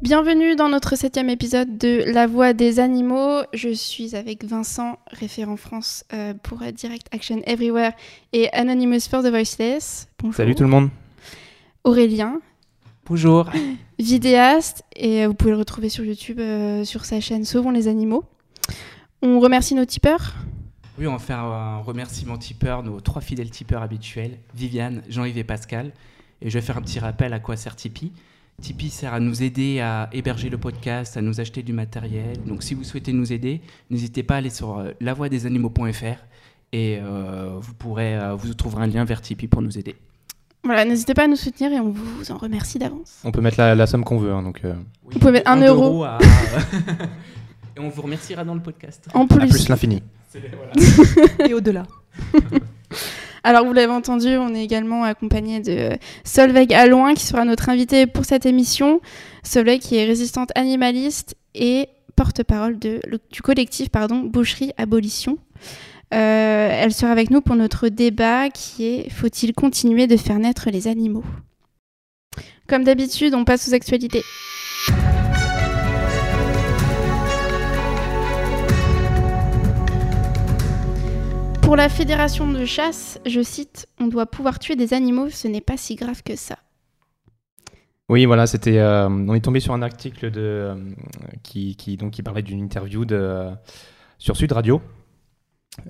Bienvenue dans notre septième épisode de La Voix des animaux. Je suis avec Vincent, référent France euh, pour Direct Action Everywhere et Anonymous for the Voiceless. Bonjour. Salut tout le monde. Aurélien. Bonjour. Vidéaste et vous pouvez le retrouver sur YouTube euh, sur sa chaîne Sauvons les animaux. On remercie nos tipeurs. Oui, on va faire un remerciement tipeur, nos trois fidèles tipeurs habituels, Viviane, Jean-Yves et Pascal. Et je vais faire un petit rappel à quoi sert Tipeee. Tipeee sert à nous aider à héberger le podcast, à nous acheter du matériel. Donc si vous souhaitez nous aider, n'hésitez pas à aller sur euh, lavoidesanimaux.fr et euh, vous pourrez euh, vous trouverez un lien vers Tipeee pour nous aider. Voilà, n'hésitez pas à nous soutenir et on vous en remercie d'avance. On peut mettre la, somme qu'on veut. Hein, donc, vous pouvez mettre un, euro. et on vous remerciera dans le podcast. En plus. plus l'infini. et au-delà. Alors, vous l'avez entendu, on est également accompagné de Solveig Alloin, qui sera notre invitée pour cette émission. Solveig, qui est résistante animaliste et porte-parole du collectif pardon, Boucherie Abolition. Euh, elle sera avec nous pour notre débat qui est Faut-il continuer de faire naître les animaux? Comme d'habitude, on passe aux actualités. Pour la fédération de chasse, je cite, on doit pouvoir tuer des animaux, ce n'est pas si grave que ça. Oui, voilà, c'était. Euh, on est tombé sur un article de, euh, qui, donc, qui parlait d'une interview de, sur Sud Radio.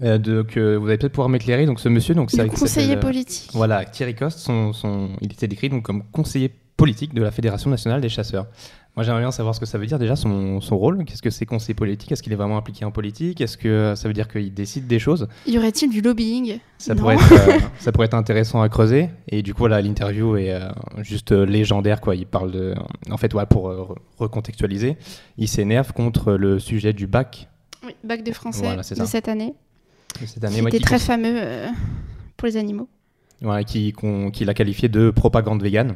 Euh, de, que vous allez peut-être pouvoir m'éclairer. Donc, ce monsieur, donc, c'est conseiller politique. Voilà, Thierry Coste, son, son, il était décrit donc, comme conseiller politique de la Fédération nationale des chasseurs. Moi, j'aimerais bien savoir ce que ça veut dire déjà, son, son rôle. Qu'est-ce que c'est conseiller politique? Est-ce qu'il est vraiment impliqué en politique? Est-ce que ça veut dire qu'il décide des choses? Y aurait-il du lobbying? Ça pourrait, être, euh, ça pourrait être intéressant à creuser. Et du coup, voilà, l'interview est euh, juste euh, légendaire. Quoi. Il parle de. En fait, ouais, pour recontextualiser, il s'énerve contre le sujet du bac. Oui, bac de français de cette année. De cette année, qui était très fameux pour les animaux. Voilà, qui, qu'il a qualifié de propagande végane.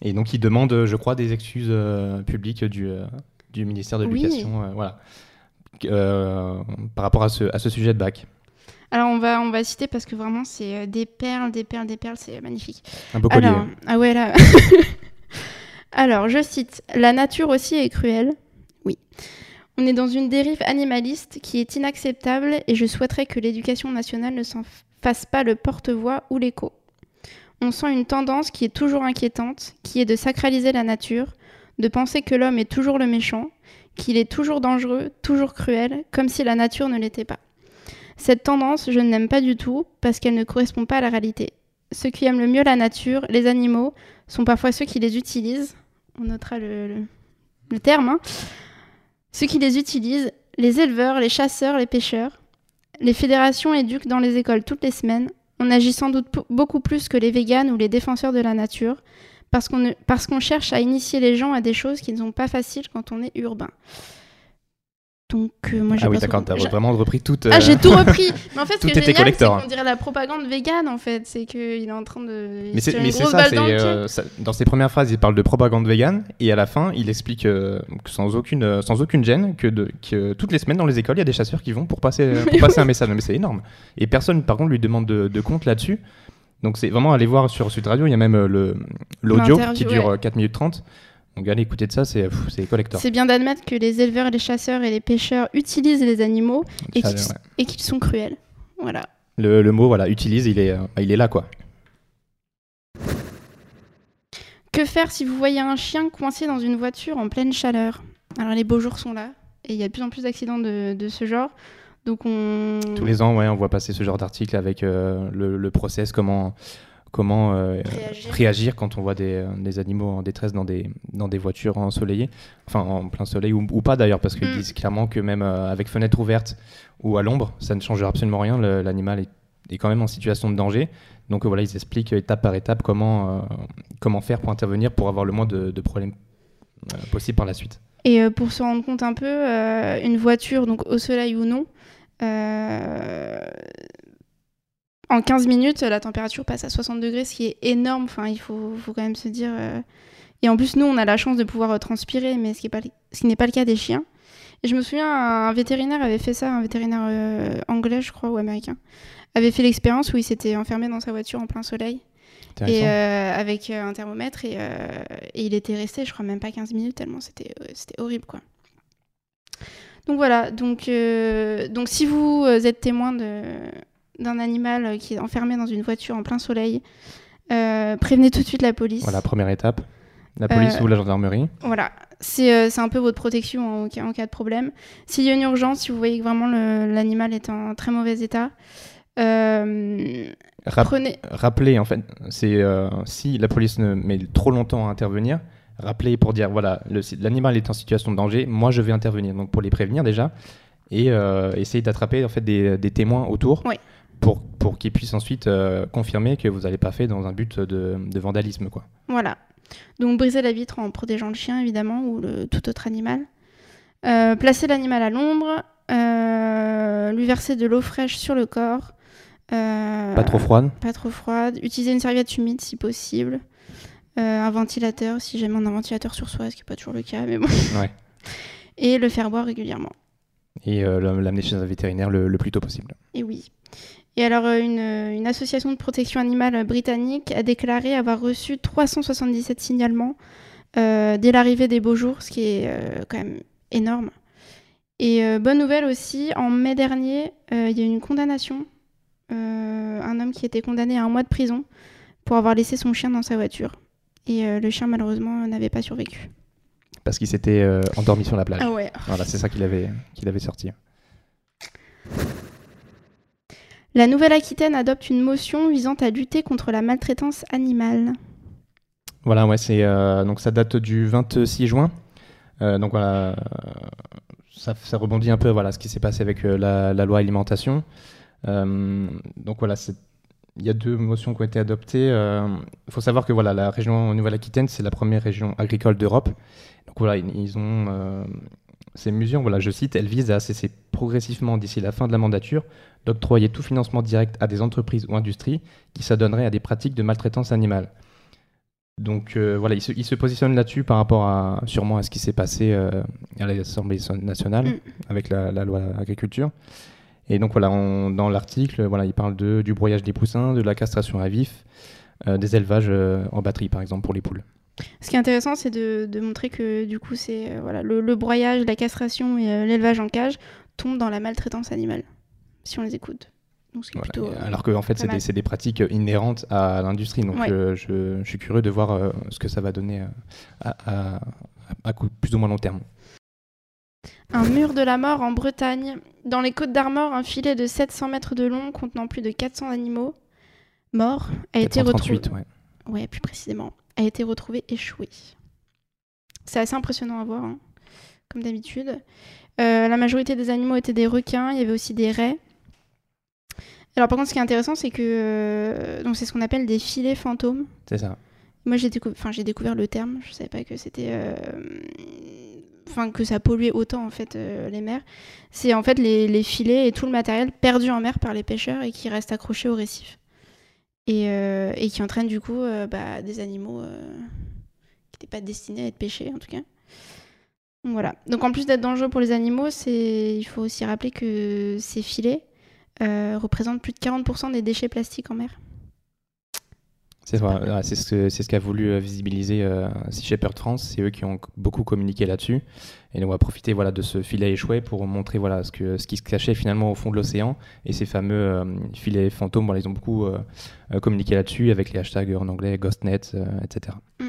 Et donc, il demande, je crois, des excuses euh, publiques du, euh, du ministère de l'Éducation euh, voilà, par rapport à ce, à ce sujet de bac. Alors on va on va citer parce que vraiment c'est des perles, des perles, des perles, c'est magnifique. Un beau collier. Alors, ah ouais là. Alors je cite la nature aussi est cruelle. Oui. On est dans une dérive animaliste qui est inacceptable et je souhaiterais que l'éducation nationale ne s'en fasse pas le porte-voix ou l'écho on sent une tendance qui est toujours inquiétante, qui est de sacraliser la nature, de penser que l'homme est toujours le méchant, qu'il est toujours dangereux, toujours cruel, comme si la nature ne l'était pas. Cette tendance, je ne l'aime pas du tout, parce qu'elle ne correspond pas à la réalité. Ceux qui aiment le mieux la nature, les animaux, sont parfois ceux qui les utilisent. On notera le, terme. Hein. Ceux qui les utilisent, les éleveurs, les chasseurs, les pêcheurs. Les fédérations éduquent dans les écoles toutes les semaines, on agit sans doute beaucoup plus que les véganes ou les défenseurs de la nature, parce qu'on cherche à initier les gens à des choses qui ne sont pas faciles quand on est urbain. Donc, euh, moi, ah oui, d'accord, t'as vraiment repris tout. Ah, j'ai tout repris. Mais en fait, ce qui est génial, c'est qu'on dirait la propagande végane, en fait. C'est qu'il est en train de. Mais c'est ça, euh, ça, dans ses premières phrases, il parle de propagande végane, et à la fin, il explique euh, sans, aucune, sans aucune gêne que, de, que toutes les semaines dans les écoles, il y a des chasseurs qui vont pour passer, pour passer un message. Mais c'est énorme. Et personne, par contre, lui demande de, compte là-dessus. Donc c'est vraiment aller voir sur Sud Radio, il y a même l'audio qui dure 4 minutes 30 donc allez écouter de ça, c'est collector. C'est bien d'admettre que les éleveurs, les chasseurs et les pêcheurs utilisent les animaux et qu'ils sont cruels. Voilà. Le, le, mot, voilà, utilise, il est, euh, il est là, quoi. Que faire si vous voyez un chien coincé dans une voiture en pleine chaleur? Alors les beaux jours sont là et il y a de plus en plus d'accidents de, de, ce genre. Donc on... Tous les ans, ouais, on voit passer ce genre d'article avec euh, le, le, process, comment comment euh, réagir. quand on voit des, euh, des, animaux en détresse dans des, dans des voitures ensoleillées, enfin en plein soleil ou, pas d'ailleurs, parce qu'ils mm. disent clairement que même euh, avec fenêtre ouverte ou à l'ombre, ça ne change absolument rien, l'animal est, est, quand même en situation de danger. Donc voilà, ils expliquent étape par étape comment, comment faire pour intervenir pour avoir le moins de, de problèmes possibles par la suite. Et pour se rendre compte un peu, une voiture, donc au soleil ou non, en 15 minutes, la température passe à 60 degrés, ce qui est énorme. Enfin, il faut, faut quand même se dire. Euh, et en plus, nous, on a la chance de pouvoir euh, transpirer, mais ce qui n'est pas, le cas des chiens. Et je me souviens, un vétérinaire avait fait ça, un vétérinaire euh, anglais, je crois, ou américain, avait fait l'expérience où il s'était enfermé dans sa voiture en plein soleil. et avec un thermomètre et, et, il était resté, je crois même pas 15 minutes tellement c'était horrible quoi. Donc voilà, donc, donc si vous êtes témoin d'un animal qui est enfermé dans une voiture en plein soleil, prévenez tout de suite la police. Voilà, première étape. La police ou la gendarmerie. Voilà, c'est un peu votre protection en, en cas de problème. S'il y a une urgence, si vous voyez que vraiment l'animal est en très mauvais état, euh, Rappelez, en fait, c'est euh, si la police ne met trop longtemps à intervenir, rappelez pour dire voilà, l'animal est en situation de danger, moi je vais intervenir. Donc pour les prévenir déjà et euh, essayer d'attraper en fait des, témoins autour. Pour, pour qu'ils puissent ensuite confirmer que vous n'avez pas fait dans un but de, vandalisme. Quoi. Voilà. Donc briser la vitre en protégeant le chien évidemment ou le, tout autre animal. placer l'animal à l'ombre, lui verser de l'eau fraîche sur le corps, euh, pas trop froide Pas trop froide. Utiliser une serviette humide si possible. Euh, un ventilateur, si jamais on a un ventilateur sur soi, ce qui n'est pas toujours le cas, mais bon. Et le faire boire régulièrement. Et euh, l'amener chez un vétérinaire le, plus tôt possible. Et oui. Et alors, une, une, association de protection animale britannique a déclaré avoir reçu 377 signalements dès l'arrivée des beaux jours, ce qui est quand même énorme. Et bonne nouvelle aussi, en mai dernier, il y a eu une condamnation euh, un homme qui était condamné à un mois de prison pour avoir laissé son chien dans sa voiture. Et euh, le chien, malheureusement, n'avait pas survécu. Parce qu'il s'était euh, endormi sur la plage. Ah ouais. Voilà, c'est ça qu'il avait, qu'il avait sorti. La Nouvelle-Aquitaine adopte une motion visant à lutter contre la maltraitance animale. Voilà, ouais, c'est donc ça date du 26 juin. donc voilà, ça, ça, rebondit un peu voilà ce qui s'est passé avec la, loi alimentation. Euh, donc voilà, il y a deux motions qui ont été adoptées. Il euh, faut savoir que voilà, la région Nouvelle-Aquitaine, c'est la première région agricole d'Europe. Donc voilà, ils ont euh, ces mesures, voilà, je cite, elles visent à cesser progressivement d'ici la fin de la mandature d'octroyer tout financement direct à des entreprises ou industries qui s'adonneraient à des pratiques de maltraitance animale. Donc voilà, ils se, il se positionnent là-dessus par rapport à sûrement à ce qui s'est passé à l'Assemblée nationale mm. avec la, la, loi agriculture. Et donc voilà, dans l'article, voilà, il parle de, du broyage des poussins, de la castration à vif, euh, des élevages euh, en batterie par exemple pour les poules. Ce qui est intéressant, c'est de, de, montrer que du coup, c'est euh, voilà, le, broyage, la castration et l'élevage en cage tombent dans la maltraitance animale, si on les écoute. Donc, plutôt, alors qu'en en fait, c'est des, des, pratiques inhérentes à l'industrie. Donc, je, je, suis curieux de voir ce que ça va donner à, à, à, plus ou moins long terme. Un mur de la mort en Bretagne. Dans les Côtes d'Armor, un filet de 700 mètres de long contenant plus de 400 animaux morts a été retrouvé. Ouais. ouais, plus précisément, a été retrouvé échoué. C'est assez impressionnant à voir, hein, comme d'habitude. Euh, la majorité des animaux étaient des requins, il y avait aussi des raies. Alors par contre, ce qui est intéressant, c'est que euh, donc c'est ce qu'on appelle des filets fantômes. C'est ça. Moi, j'ai découvert le terme. Je savais pas que c'était euh, enfin que ça polluait autant en fait euh, les mers, c'est en fait les, filets et tout le matériel perdu en mer par les pêcheurs et qui reste accroché au récif. Et, euh, et, qui entraîne du coup euh, bah, des animaux qui n'étaient pas destinés à être pêchés en tout cas. Donc, voilà. Donc en plus d'être dangereux pour les animaux, il faut aussi rappeler que ces filets représentent plus de 40% des déchets plastiques en mer. C'est ce, ce qu'a voulu euh, visibiliser euh, Sea Shepherd France. C'est eux qui ont beaucoup communiqué là-dessus. Et on va profiter voilà, de ce filet échoué pour montrer voilà, ce, que, ce qui se cachait finalement au fond de l'océan. Et ces fameux euh, filets fantômes, voilà, ils ont beaucoup communiqué là-dessus avec les hashtags en anglais, GhostNet, etc. Mm.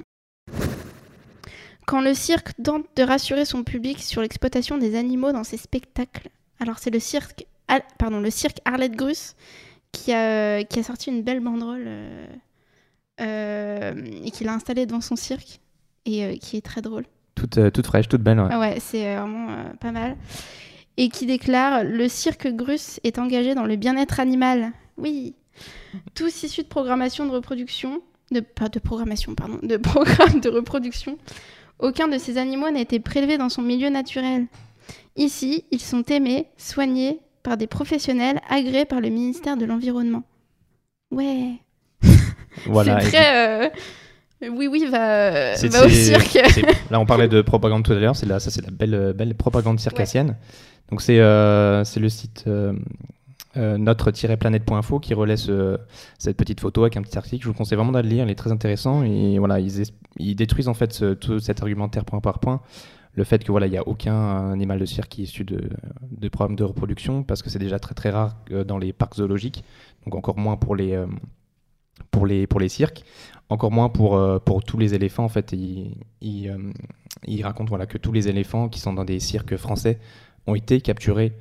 Quand le cirque tente de rassurer son public sur l'exploitation des animaux dans ses spectacles, alors c'est le cirque, pardon, le cirque Arlette Grus qui a, qui a sorti une belle banderole euh, et qu'il a installé devant son cirque et euh, qui est très drôle. Toute, euh, toute fraîche, toute belle. Ouais, ouais c'est vraiment pas mal. Et qui déclare Le cirque Grus est engagé dans le bien-être animal. Oui. Tous issus de programmation de reproduction, de, pas de programmation, pardon, de programme de reproduction, aucun de ces animaux n'a été prélevé dans son milieu naturel. Ici, ils sont aimés, soignés par des professionnels agréés par le ministère de l'Environnement. Ouais. Voilà. C'est très. Euh, oui, oui, va, va au cirque. Là, on parlait de propagande tout à l'heure. C'est là, ça, c'est la belle, belle propagande circassienne. Donc, c'est euh, c'est le site. Euh, notre-planète.info qui relaie cette petite photo avec un petit article. Je vous conseille vraiment d'aller lire, il est très intéressant et voilà, ils, ils détruisent en fait tout cet argumentaire point par point le fait que voilà, il n'y a aucun animal de cirque qui est issu de, de programmes de reproduction, parce que c'est déjà très très rare euh, dans les parcs zoologiques, donc encore moins pour les, euh, pour les, pour les cirques, encore moins pour, euh, pour tous les éléphants. En fait, il, il, raconte voilà, que tous les éléphants qui sont dans des cirques français ont été capturés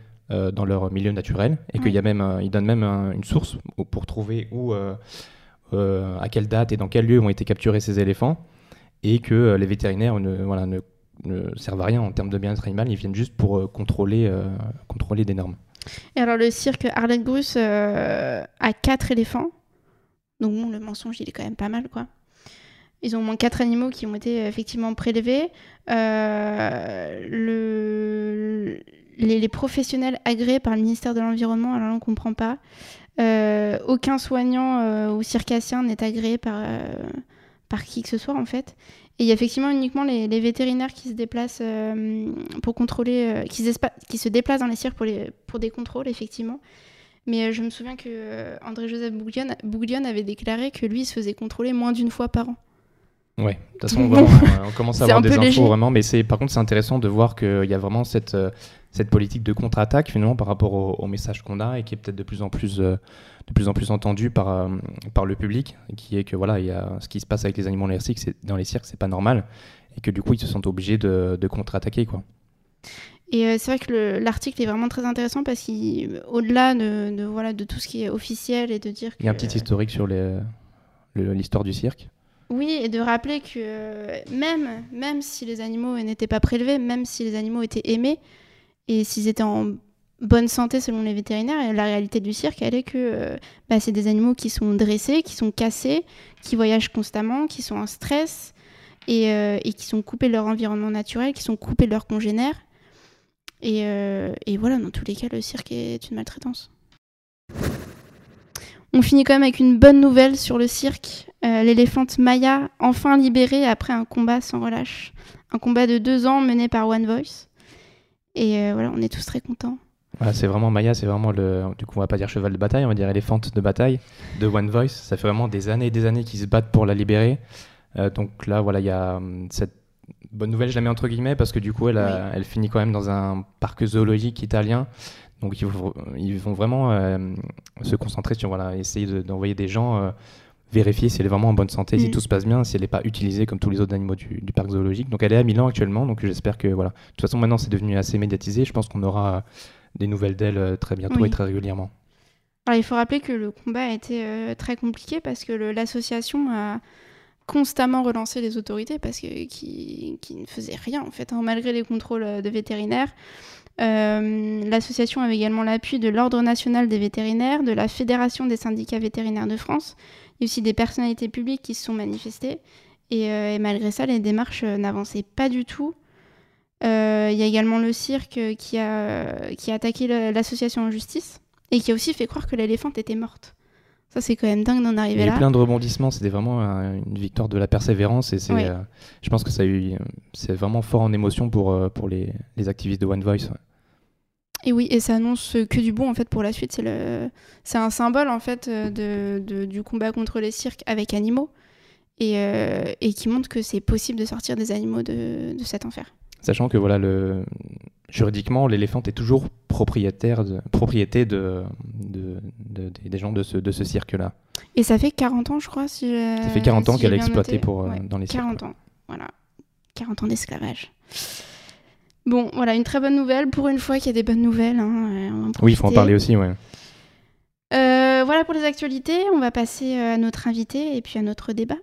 dans leur milieu naturel, et qu'il y a même, il donne même une source pour trouver où, à quelle date et dans quel lieu ont été capturés ces éléphants et que les vétérinaires ne, voilà, ne ne servent à rien en termes de bien-être animal, ils viennent juste pour euh, contrôler, euh, contrôler des normes. Et alors le cirque euh, a quatre éléphants. Donc bon, le mensonge, il est quand même pas mal, quoi. Ils ont au moins quatre animaux qui ont été effectivement prélevés. le... les, professionnels agréés par le ministère de l'Environnement, alors on ne comprend pas. aucun soignant ou circassien n'est agréé par, par qui que ce soit, en fait. Et il y a effectivement uniquement les, vétérinaires qui se déplacent euh, pour contrôler, euh, qui, se déplacent dans les cirques pour, pour des contrôles, effectivement. Mais euh, je me souviens que André-Joseph Bouglione, avait déclaré que lui, il se faisait contrôler moins d'une fois par an. Ouais, de toute façon, on commence à avoir des infos vraiment, mais par contre c'est intéressant de voir qu'il y a vraiment cette, cette politique de contre-attaque finalement par rapport au, message qu'on a et qui est peut-être de plus en plus de plus en plus entendu par, euh, par le public, qui est que voilà, il y a ce qui se passe avec les animaux dans les cirques, dans les cirques, c'est pas normal, et que du coup ils se sentent obligés de, de contre-attaquer quoi. Et euh, c'est vrai que l'article est vraiment très intéressant parce qu'au-delà de, de, voilà, de tout ce qui est officiel et de dire Il y a un petit historique sur l'histoire du cirque. Oui, et de rappeler que même, même si les animaux n'étaient pas prélevés, même si les animaux étaient aimés, et s'ils étaient en bonne santé selon les vétérinaires. la réalité du cirque, elle est que euh, bah, c'est des animaux qui sont dressés, qui sont cassés, qui voyagent constamment, qui sont en stress euh, et, qui sont coupés de leur environnement naturel, qui sont coupés de leurs congénères. Et, euh, et, voilà, dans tous les cas, le cirque est une maltraitance. On finit quand même avec une bonne nouvelle sur le cirque. L'éléphante Maya, enfin libérée après un combat sans relâche. Un combat de deux ans mené par One Voice. Et voilà, on est tous très contents c'est vraiment Maya, c'est vraiment le. Du coup, on va pas dire cheval de bataille, on va dire éléphante de bataille de One Voice. Ça fait vraiment des années et des années qu'ils se battent pour la libérer. Euh, donc là, voilà, il y a hum, cette bonne nouvelle, je la mets entre guillemets, parce que du coup, elle, elle finit quand même dans un parc zoologique italien. Donc ils, ils vont vraiment euh, se concentrer sur voilà, essayer d'envoyer des gens euh, vérifier si elle est vraiment en bonne santé, si mm. tout se passe bien, si elle n'est pas utilisée comme tous les autres animaux du, du, parc zoologique. Donc elle est à Milan actuellement, donc j'espère que voilà. De toute façon, maintenant c'est devenu assez médiatisé. Je pense qu'on aura des nouvelles d'elle euh, très bientôt et très régulièrement. Alors, il faut rappeler que le combat a été euh, très compliqué parce que l'association a constamment relancé les autorités parce que qui, ne faisaient rien en fait, hein, malgré les contrôles euh, de vétérinaires. L'association avait également l'appui de l'Ordre national des vétérinaires, de la Fédération des syndicats vétérinaires de France. Il aussi des personnalités publiques qui se sont manifestées. et malgré ça, les démarches n'avançaient pas du tout. Euh, il y a également le cirque qui a, qui a attaqué l'association en justice et qui a aussi fait croire que l'éléphante était morte. Ça, c'est quand même dingue d'en arriver là. Il y a eu plein de rebondissements. C'était vraiment une victoire de la persévérance. Et c'est, euh, je pense que ça a eu, c'est vraiment fort en émotion pour, euh, pour les, les activistes de One Voice. Et oui, et ça annonce que du bon en fait pour la suite. C'est, le... c'est un symbole en fait de, de, du combat contre les cirques avec animaux et, et qui montre que c'est possible de sortir des animaux de, de cet enfer. Sachant que voilà, le, juridiquement, l'éléphant est toujours propriétaire de, propriété de, des gens de ce, de ce cirque-là. Et ça fait 40 ans, je crois. Si ça fait 40 ans qu'elle est exploitée pour, euh, dans les 40 ans, voilà. 40 ans d'esclavage. Bon, voilà, une très bonne nouvelle. Pour une fois qu'il y a des bonnes nouvelles. Hein, oui, il faut en parler aussi, ouais. Euh, voilà pour les actualités. On va passer euh, à notre invité et puis à notre débat.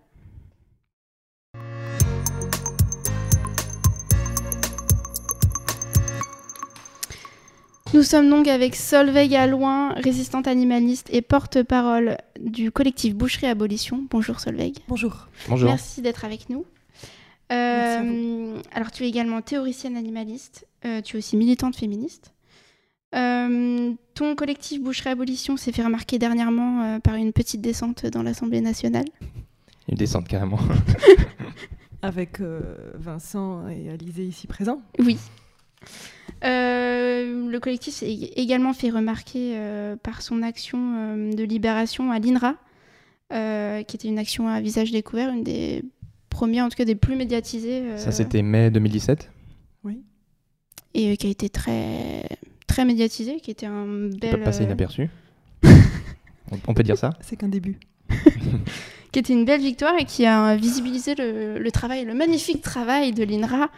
Nous sommes donc avec Solveig Alloin, résistante animaliste et porte-parole du collectif Boucherie Abolition. Bonjour Solveig. Bonjour. Bonjour. Merci d'être avec nous. Euh, alors tu es également théoricienne animaliste, euh, tu es aussi militante féministe. Euh, ton collectif Boucherie Abolition s'est fait remarquer dernièrement par une petite descente dans l'Assemblée nationale. Une descente carrément. Avec Vincent et Alizé ici présents. Oui, le collectif s'est également fait remarquer par son action de libération à l'INRA, qui était une action à visage découvert, une des premières, en tout cas des plus médiatisées. Ça, c'était mai 2017 Oui. Et qui a été très, très médiatisée, qui était un bel. Peut passer inaperçu. on peut dire ça? C'est qu'un début. qui était une belle victoire et qui a visibilisé le, travail, le magnifique travail de l'INRA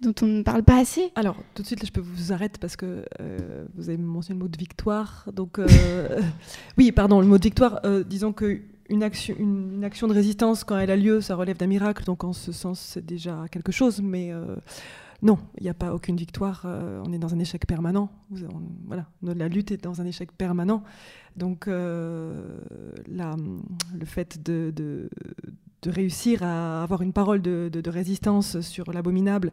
dont on ne parle pas assez. Alors, tout de suite, je peux vous arrêter parce que euh, vous avez mentionné le mot de victoire. Donc, euh, oui, pardon, le mot de victoire, euh, disons que une action, une, action de résistance, quand elle a lieu, ça relève d'un miracle, donc en ce sens, c'est déjà quelque chose. Mais non, il n'y a pas aucune victoire. On est dans un échec permanent. voilà, la lutte est dans un échec permanent. Donc, le fait de, réussir à avoir une parole de, résistance sur l'abominable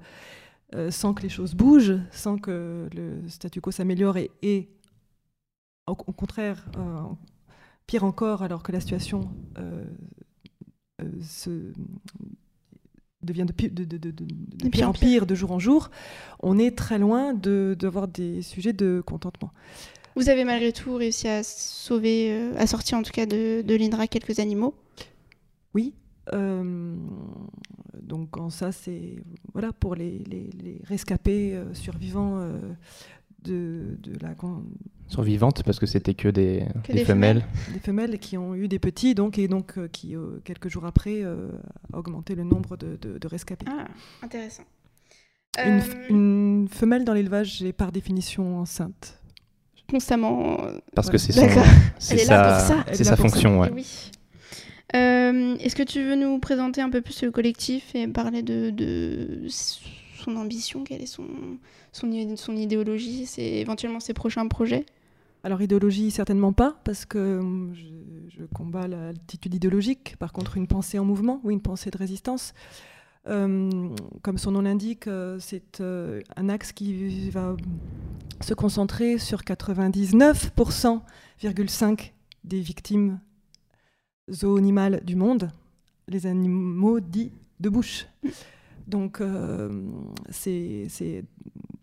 euh, sans que les choses bougent, sans que le statu quo s'améliore et, au, contraire, pire encore, alors que la situation se devient de, pire, en pire de jour en jour, on est très loin d'avoir des sujets de contentement. Vous avez malgré tout réussi à sauver, euh, à sortir en tout cas de, de l'INRA quelques animaux? Oui. Euh, donc en ça, c'est voilà pour les, les, rescapés euh, survivants de, de, la survivantes parce que c'était que des, femelles. Des femelles qui ont eu des petits donc et donc euh, qui euh, quelques jours après euh, a augmenté le nombre de, de, rescapés. Ah, intéressant. Une, femelle dans l'élevage est par définition enceinte. Constamment. Parce que c'est sa, c'est sa fonction. Ouais. Oui. Est-ce que tu veux nous présenter un peu plus le collectif et parler de, son ambition Quelle est son, idéologie éventuellement ses prochains projets? Alors idéologie, certainement pas, parce que hum, je, combats l'attitude idéologique. Par contre, une pensée en mouvement, ou une pensée de résistance. Hum, comme son nom l'indique, euh, c'est euh, un axe qui va se concentrer sur 99,5% des victimes zoonimales du monde, les animaux dits de bouche. Donc, euh, c'est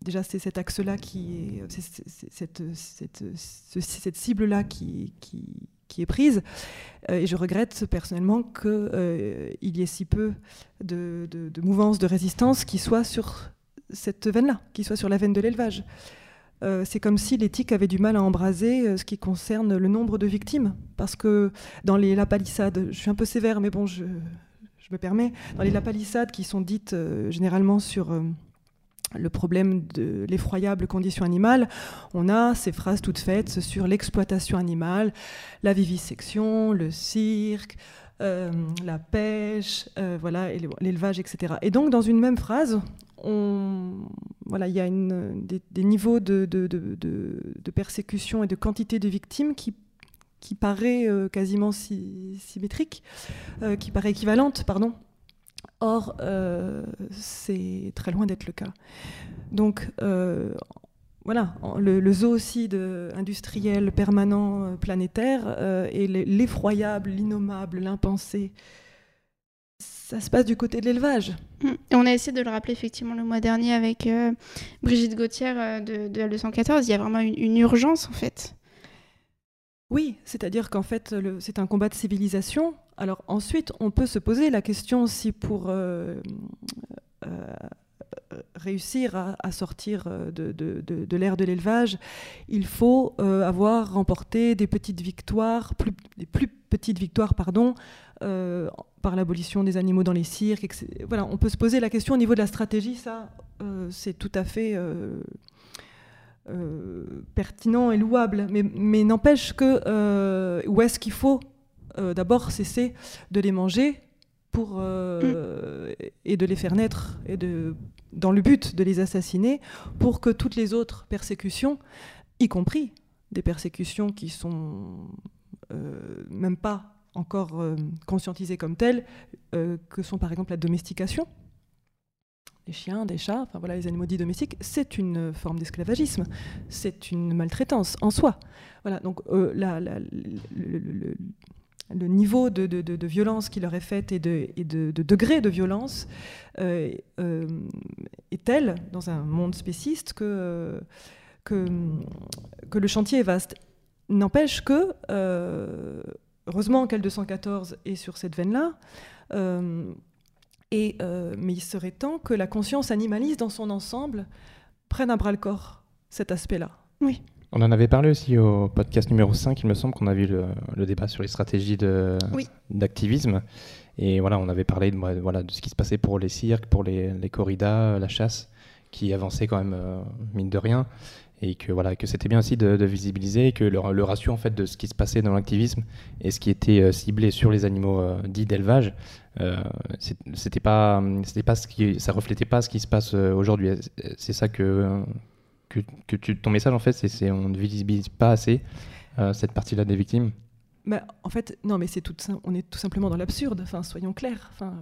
déjà c'est cet axe-là qui est, cette, cette, cible-là qui, est prise. Euh, et je regrette personnellement qu'il euh, y ait si peu de, de, de mouvances de résistance qui soient sur cette veine-là, qui soient sur la veine de l'élevage. C'est comme si l'éthique avait du mal à embraser ce qui concerne le nombre de victimes. Parce que dans les la palissade, je suis un peu sévère, mais bon, je, me permets, dans les lapalissades qui sont dites euh, généralement sur euh, le problème de l'effroyable condition animale, on a ces phrases toutes faites sur l'exploitation animale, la vivisection, le cirque, euh, la pêche, voilà, l'élevage, etc. Et donc, dans une même phrase, voilà, il y a des, niveaux de, de, de, persécution et de quantité de victimes qui qui paraît euh, quasiment symétrique, euh, qui paraît équivalente, pardon. Or, euh, c'est très loin d'être le cas. Donc, voilà, le, zoocide industriel permanent planétaire et l'effroyable, l'innommable, l'impensé, ça se passe du côté de l'élevage. Mmh. On a essayé de le rappeler effectivement le mois dernier avec Brigitte Gauthier de, de L214. Il y a vraiment une urgence en fait. Oui, c'est-à-dire qu'en fait, c'est un combat de civilisation. Alors ensuite, on peut se poser la question si pour euh, euh, réussir à, sortir euh, de, l'ère de l'élevage, il faut avoir remporté des petites victoires, plus, des plus petites victoires, pardon, par l'abolition des animaux dans les cirques. Voilà, on peut se poser la question au niveau de la stratégie, ça, c'est tout à fait euh, pertinent et louable, mais, n'empêche que euh, où est-ce qu'il faut euh, d'abord cesser de les manger pour, mm. et de les faire naître et de, dans le but de les assassiner pour que toutes les autres persécutions, y compris des persécutions qui sont même pas encore conscientisées comme telles, que sont par exemple la domestication, des chiens, des chats, enfin voilà, les animaux dits domestiques, c'est une forme d'esclavagisme, c'est une maltraitance en soi. Voilà, donc euh, le niveau de, violence qui leur est fait et de, et de, degré de violence euh, euh, est tel, dans un monde spéciste, que, que le chantier est vaste. N'empêche que, euh, heureusement qu'elle 214 est sur cette veine-là, et, mais il serait temps que la conscience animaliste dans son ensemble prenne à bras le corps cet aspect-là. Oui. On en avait parlé aussi au podcast numéro 5, il me semble qu'on a vu le, débat sur les stratégies d'activisme. Et voilà, on avait parlé de, voilà, de ce qui se passait pour les cirques, pour les, les corridas, la chasse, qui avançait quand même, euh, mine de rien. Et que, voilà, que c'était bien aussi de, visibiliser que le, ratio en fait, de ce qui se passait dans l'activisme et ce qui était euh, ciblé sur les animaux euh, dits d'élevage, c'était pas, c'était pas ce qui, ça reflétait pas ce qui se passe aujourd'hui. C'est ça que que, tu, ton message, en fait, c'est on ne visibilise pas assez euh, cette partie-là des victimes bah, En fait, non, mais c'est tout, on est tout simplement dans l'absurde, enfin, soyons clairs. Enfin,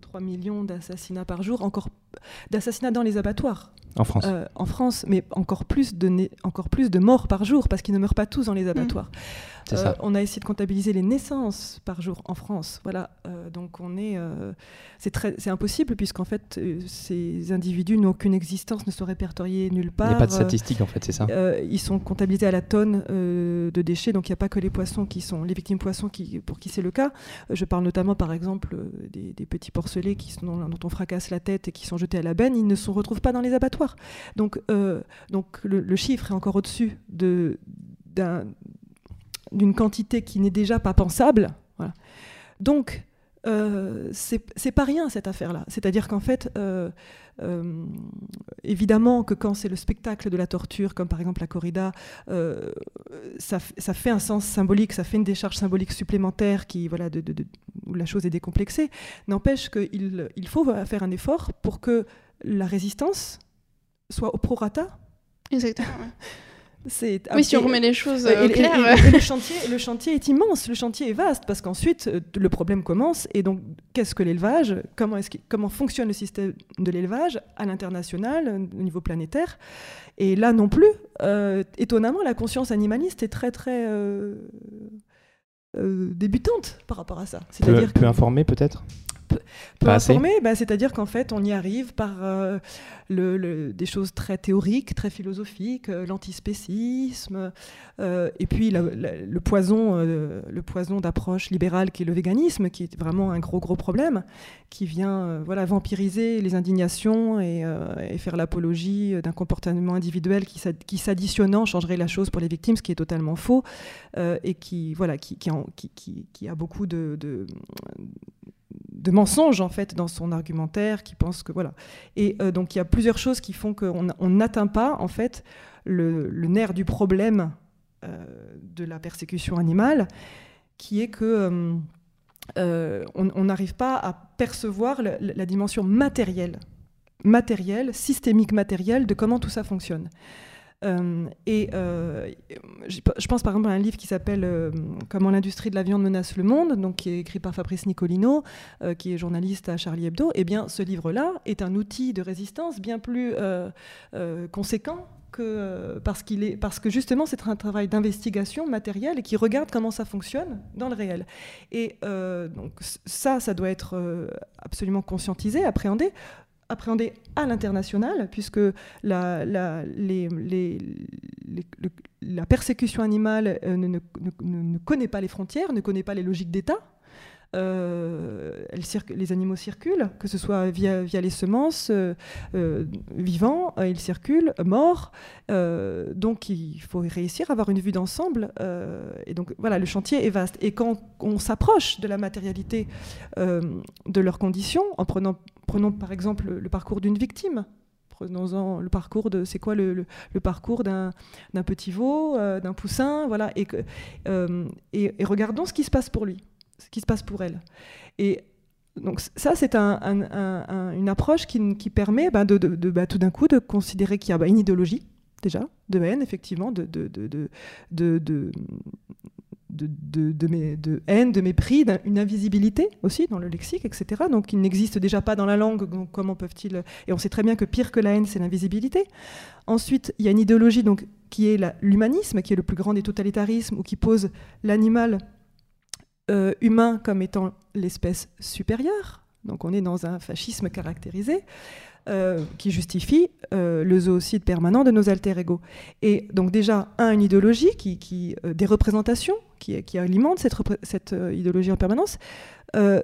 3 millions d'assassinats par jour, encore d'assassinats dans les abattoirs. En France. Euh, en France, mais encore plus, de encore plus de morts par jour, parce qu'ils ne meurent pas tous dans les mmh. Euh, on a essayé de comptabiliser les naissances par jour en France. Voilà, euh, donc on est, euh, c'est très, c'est impossible puisqu'en fait ces individus n'ont aucune existence, ne sont répertoriés nulle part. Il n'y a pas de statistiques en fait, c'est ça? ils sont comptabilisés à la tonne de déchets, donc il n'y a pas que les poissons qui sont les victimes poissons qui, pour qui c'est le cas. je parle notamment par exemple des, petits porcelets qui sont, dont on fracasse la tête et qui sont jetés à la benne. Ils ne se retrouvent pas dans les abattoirs. Donc, donc le, le chiffre est encore au-dessus de d'un d'une quantité qui n'est déjà pas pensable. Donc, euh, c'est pas rien cette affaire-là. C'est-à-dire qu'en fait, euh, euh, évidemment que quand c'est le spectacle de la torture, comme par exemple la corrida, euh, ça, fait un sens symbolique, ça fait une décharge symbolique supplémentaire qui, voilà, où la chose est décomplexée. N'empêche qu'il il faut faire un effort pour que la résistance soit au prorata. Exactement. Oui, si on remet les choses euh, claires. le, chantier, le chantier est immense, le chantier est vaste, parce qu'ensuite, euh, le problème commence. Et donc, qu'est-ce que l'élevage? Comment, est comment fonctionne le système de l'élevage à l'international, euh, au niveau planétaire? Et là non plus, étonnamment, la conscience animaliste est très, très débutante par rapport à ça. C'est-à-dire peu, peu informée, peut-être? Peu informé, bah, c'est-à-dire qu'en fait, on y arrive par euh, le, des choses très théoriques, très philosophiques, euh, l'antispécisme, euh, et puis le poison, le poison d'approche libérale qui est le véganisme, qui est vraiment un gros gros problème, qui vient voilà vampiriser les indignations et, faire l'apologie d'un comportement individuel qui, s'additionnant changerait la chose pour les victimes, ce qui est totalement faux et qui voilà qui, qui, qui, a beaucoup de de mensonges en fait dans son argumentaire, qui pense que voilà. Et euh, donc il y a plusieurs choses qui font qu'on n'atteint pas en fait le, nerf du problème euh, de la persécution animale, qui est que euh, on n'arrive pas à percevoir la, dimension matérielle, matérielle, systémique matérielle de comment tout ça fonctionne. Euh, et euh, je pense par exemple à un livre qui s'appelle euh, Comment l'industrie de la viande menace le monde, donc qui est écrit par Fabrice Nicolino, qui est journaliste à Charlie Hebdo. Et eh bien, ce livre-là est un outil de résistance bien plus conséquent que, parce, qu'il est, parce que justement c'est un travail d'investigation matérielle et qui regarde comment ça fonctionne dans le réel. Et donc ça, ça doit être absolument conscientisé, appréhendé appréhendé à l'international, puisque la, la, persécution animale euh, ne, connaît pas les frontières, ne connaît pas les logiques d'État. Euh, les animaux circulent, que ce soit via, les semences, euh, vivants, ils circulent, morts. donc il faut réussir à avoir une vue d'ensemble. et donc voilà, le chantier est vaste. Et quand on s'approche de la matérialité de leurs conditions, en prenant Prenons par exemple le, parcours d'une victime. Prenons-en le parcours de c'est quoi le, parcours d'un petit veau, euh, d'un poussin, voilà, et, euh, et, et, regardons ce qui se passe pour lui, ce qui se passe pour elle. Et donc ça, c'est un, une approche qui, permet bah, de, bah, tout d'un coup de considérer qu'il y a bah, une idéologie déjà de haine, effectivement, de, haine, de mépris, une invisibilité aussi dans le lexique, etc. Donc il n'existe déjà pas dans la langue, comment peuvent-ils... Et on sait très bien que pire que la haine, c'est l'invisibilité. Ensuite, il y a une idéologie donc, qui est l'humanisme, qui est le plus grand des totalitarismes, ou qui pose l'animal humain comme étant l'espèce supérieure. Donc on est dans un fascisme caractérisé. Euh, qui justifie euh, le zoocide permanent de nos alter ego. Et donc déjà, un, une idéologie, qui, euh, des représentations qui, qui alimentent cette, cette idéologie en permanence,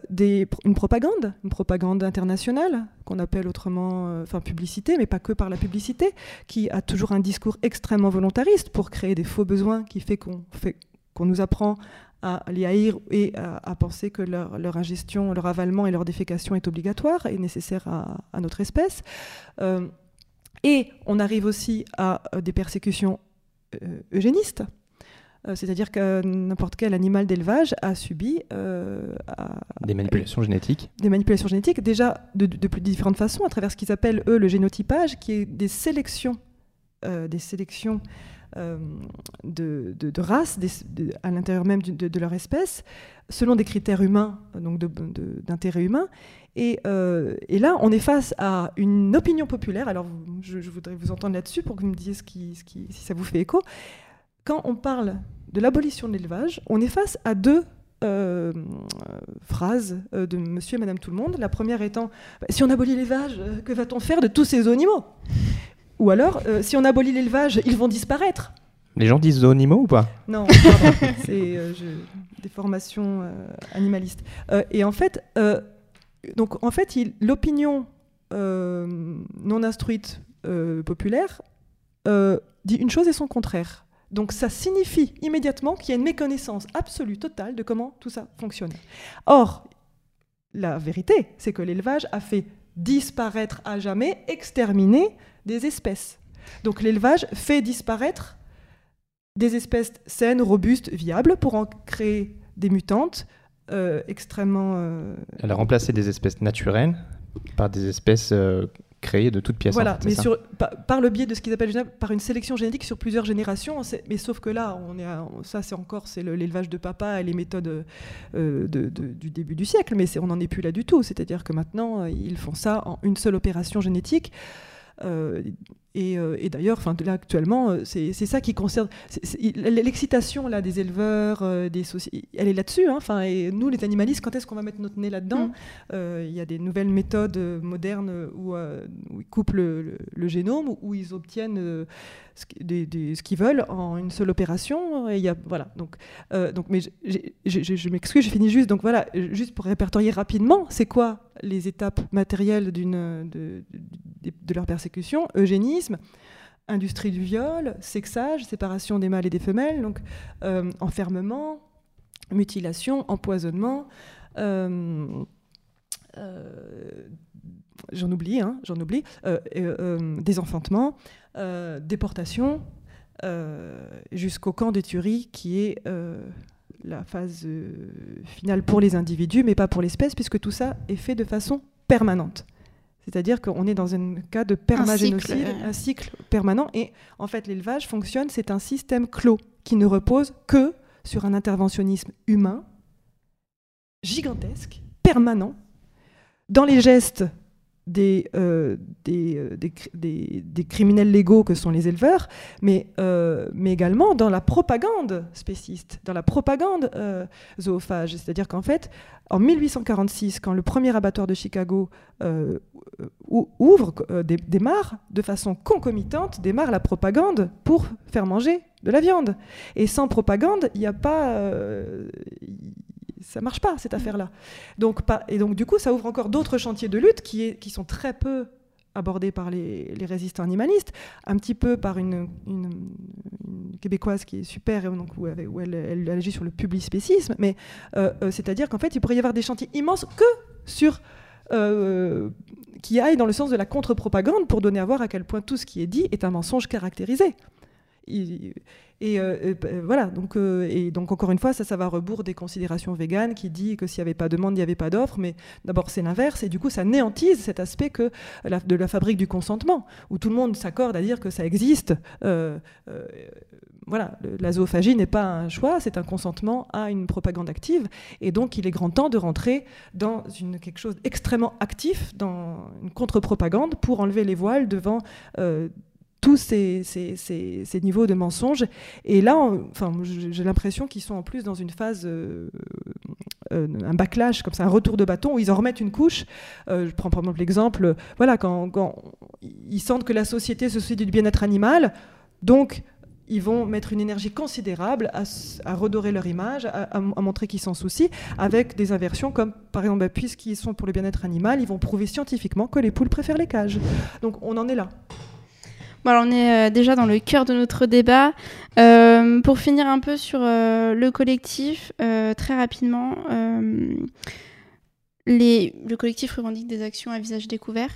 des, une propagande, une propagande internationale, qu'on appelle autrement, enfin publicité, mais pas que par la publicité, qui a toujours un discours extrêmement volontariste pour créer des faux besoins qui fait qu'on fait qu'on nous apprend à les haïr et à, penser que leur, leur, ingestion, leur avalement et leur défécation est obligatoire et nécessaire à, notre espèce. Euh, et on arrive aussi à euh, des persécutions euh, eugénistes. C'est-à-dire que n'importe quel animal d'élevage a subi des manipulations génétiques. Des manipulations génétiques, déjà de, de, de différentes façons, à travers ce qu'ils appellent eux le génotypage, qui est des sélections, des sélections euh, de, de, races à l'intérieur même de, leur espèce, selon des critères humains, donc d'intérêt humain. Et, euh, et, là, on est face à une opinion populaire. Alors, je, voudrais vous entendre là-dessus pour que vous me disiez ce qui, si ça vous fait écho. Quand on parle de l'abolition de l'élevage, on est face à deux euh, phrases de monsieur et madame tout le monde. La première étant bah, si on abolit l'élevage, que va-t-on faire de tous ces animaux? Ou alors, euh, si on abolit l'élevage, ils vont disparaître. Les gens disent zoonimaux ou pas Non, c'est euh, des formations euh, animalistes. et en fait, donc en fait, l'opinion non instruite populaire dit une chose et son contraire. Donc ça signifie immédiatement qu'il y a une méconnaissance absolue, totale de comment tout ça fonctionne. Or, la vérité, c'est que l'élevage a fait disparaître à jamais, exterminer des espèces. Donc l'élevage fait disparaître des espèces saines, robustes, viables, pour en créer des mutantes euh, extrêmement... Euh, Elle a remplacé des espèces naturelles par des espèces euh, créées de toutes pièces. Voilà, mais sur, par, le biais de ce qu'ils appellent par une sélection génétique sur plusieurs générations. Mais sauf que là, on est ça c'est encore c'est l'élevage de papa et les méthodes du début du siècle, mais on n'en est plus là du tout. C'est-à-dire que maintenant, ils font ça en une seule opération génétique. Euh, euh, et, d'ailleurs, enfin, là actuellement, euh, c'est ça qui concerne l'excitation là des éleveurs, des elle est là-dessus. Hein, enfin, et nous, les animalistes, quand est-ce qu'on va mettre notre nez là-dedans mm. Il y a des nouvelles méthodes modernes où, ils coupent le, génome, où ils obtiennent ce qu'ils veulent en une seule opération. Et il y a, voilà. Donc, donc, mais je, m'excuse, je finis juste. Donc voilà, juste pour répertorier rapidement, c'est quoi les étapes matérielles d'une de, leur persécution Eugénisme, industrie du viol, sexage, séparation des mâles et des femelles, donc euh, enfermement, mutilation, empoisonnement. Euh, euh, j'en oublie, hein, j'en oublie, désenfantement, déportation, jusqu'au camp de Tuerie qui est la phase finale pour les individus, mais pas pour l'espèce, puisque tout ça est fait de façon permanente. C'est-à-dire qu'on est dans un cas de permagénocide, un cycle, permanent. Et en fait, l'élevage fonctionne, c'est un système clos qui ne repose que sur un interventionnisme humain, gigantesque, permanent, dans les gestes des, euh, euh, des, des, criminels légaux que sont les éleveurs, mais, euh, mais également dans la propagande spéciste, dans la propagande zoophage. C'est-à-dire qu'en fait, en 1846, quand le premier abattoir de Chicago ouvre, démarre de façon concomitante, démarre la propagande pour faire manger de la viande. Et sans propagande, il n'y a pas ça marche pas cette affaire-là. Donc, et donc du coup, ça ouvre encore d'autres chantiers de lutte qui, sont très peu abordés par les, résistants animalistes, un petit peu par une, québécoise qui est super, donc, où, elle, agit sur le publispécisme, mais euh, euh, c'est-à-dire qu'en fait, il pourrait y avoir des chantiers immenses que sur euh, qui aillent dans le sens de la contre-propagande pour donner à voir à quel point tout ce qui est dit est un mensonge caractérisé. Et euh, euh, bah, voilà, donc, euh, et donc encore une fois, ça, ça va rebourg des considérations véganes qui dit que s'il n'y avait pas de demande, il n'y avait pas d'offre, mais d'abord c'est l'inverse, et du coup ça néantise cet aspect de la fabrique du consentement, où tout le monde s'accorde à dire que ça existe. voilà, la zoophagie n'est pas un choix, c'est un consentement à une propagande active, et donc il est grand temps de rentrer dans quelque chose d'extrêmement actif, dans une contre-propagande, pour enlever les voiles devant tous ces, niveaux de mensonges. Et là, enfin, j'ai l'impression qu'ils sont en plus dans une phase euh, un backlash, comme ça, un retour de bâton, où ils en remettent une couche. je prends par exemple l'exemple, voilà, quand, quand, ils sentent que la société se soucie du bien-être animal, donc ils vont mettre une énergie considérable à, redorer leur image, à, montrer qu'ils s'en soucient, avec des inversions comme, par exemple, bah, puisqu'ils sont pour le bien-être animal, ils vont prouver scientifiquement que les poules préfèrent les cages. Donc on en est là. Bon, on est euh, déjà dans le cœur de notre débat. Euh, pour finir un peu sur euh, le collectif, très rapidement, le collectif revendique des actions à visage découvert.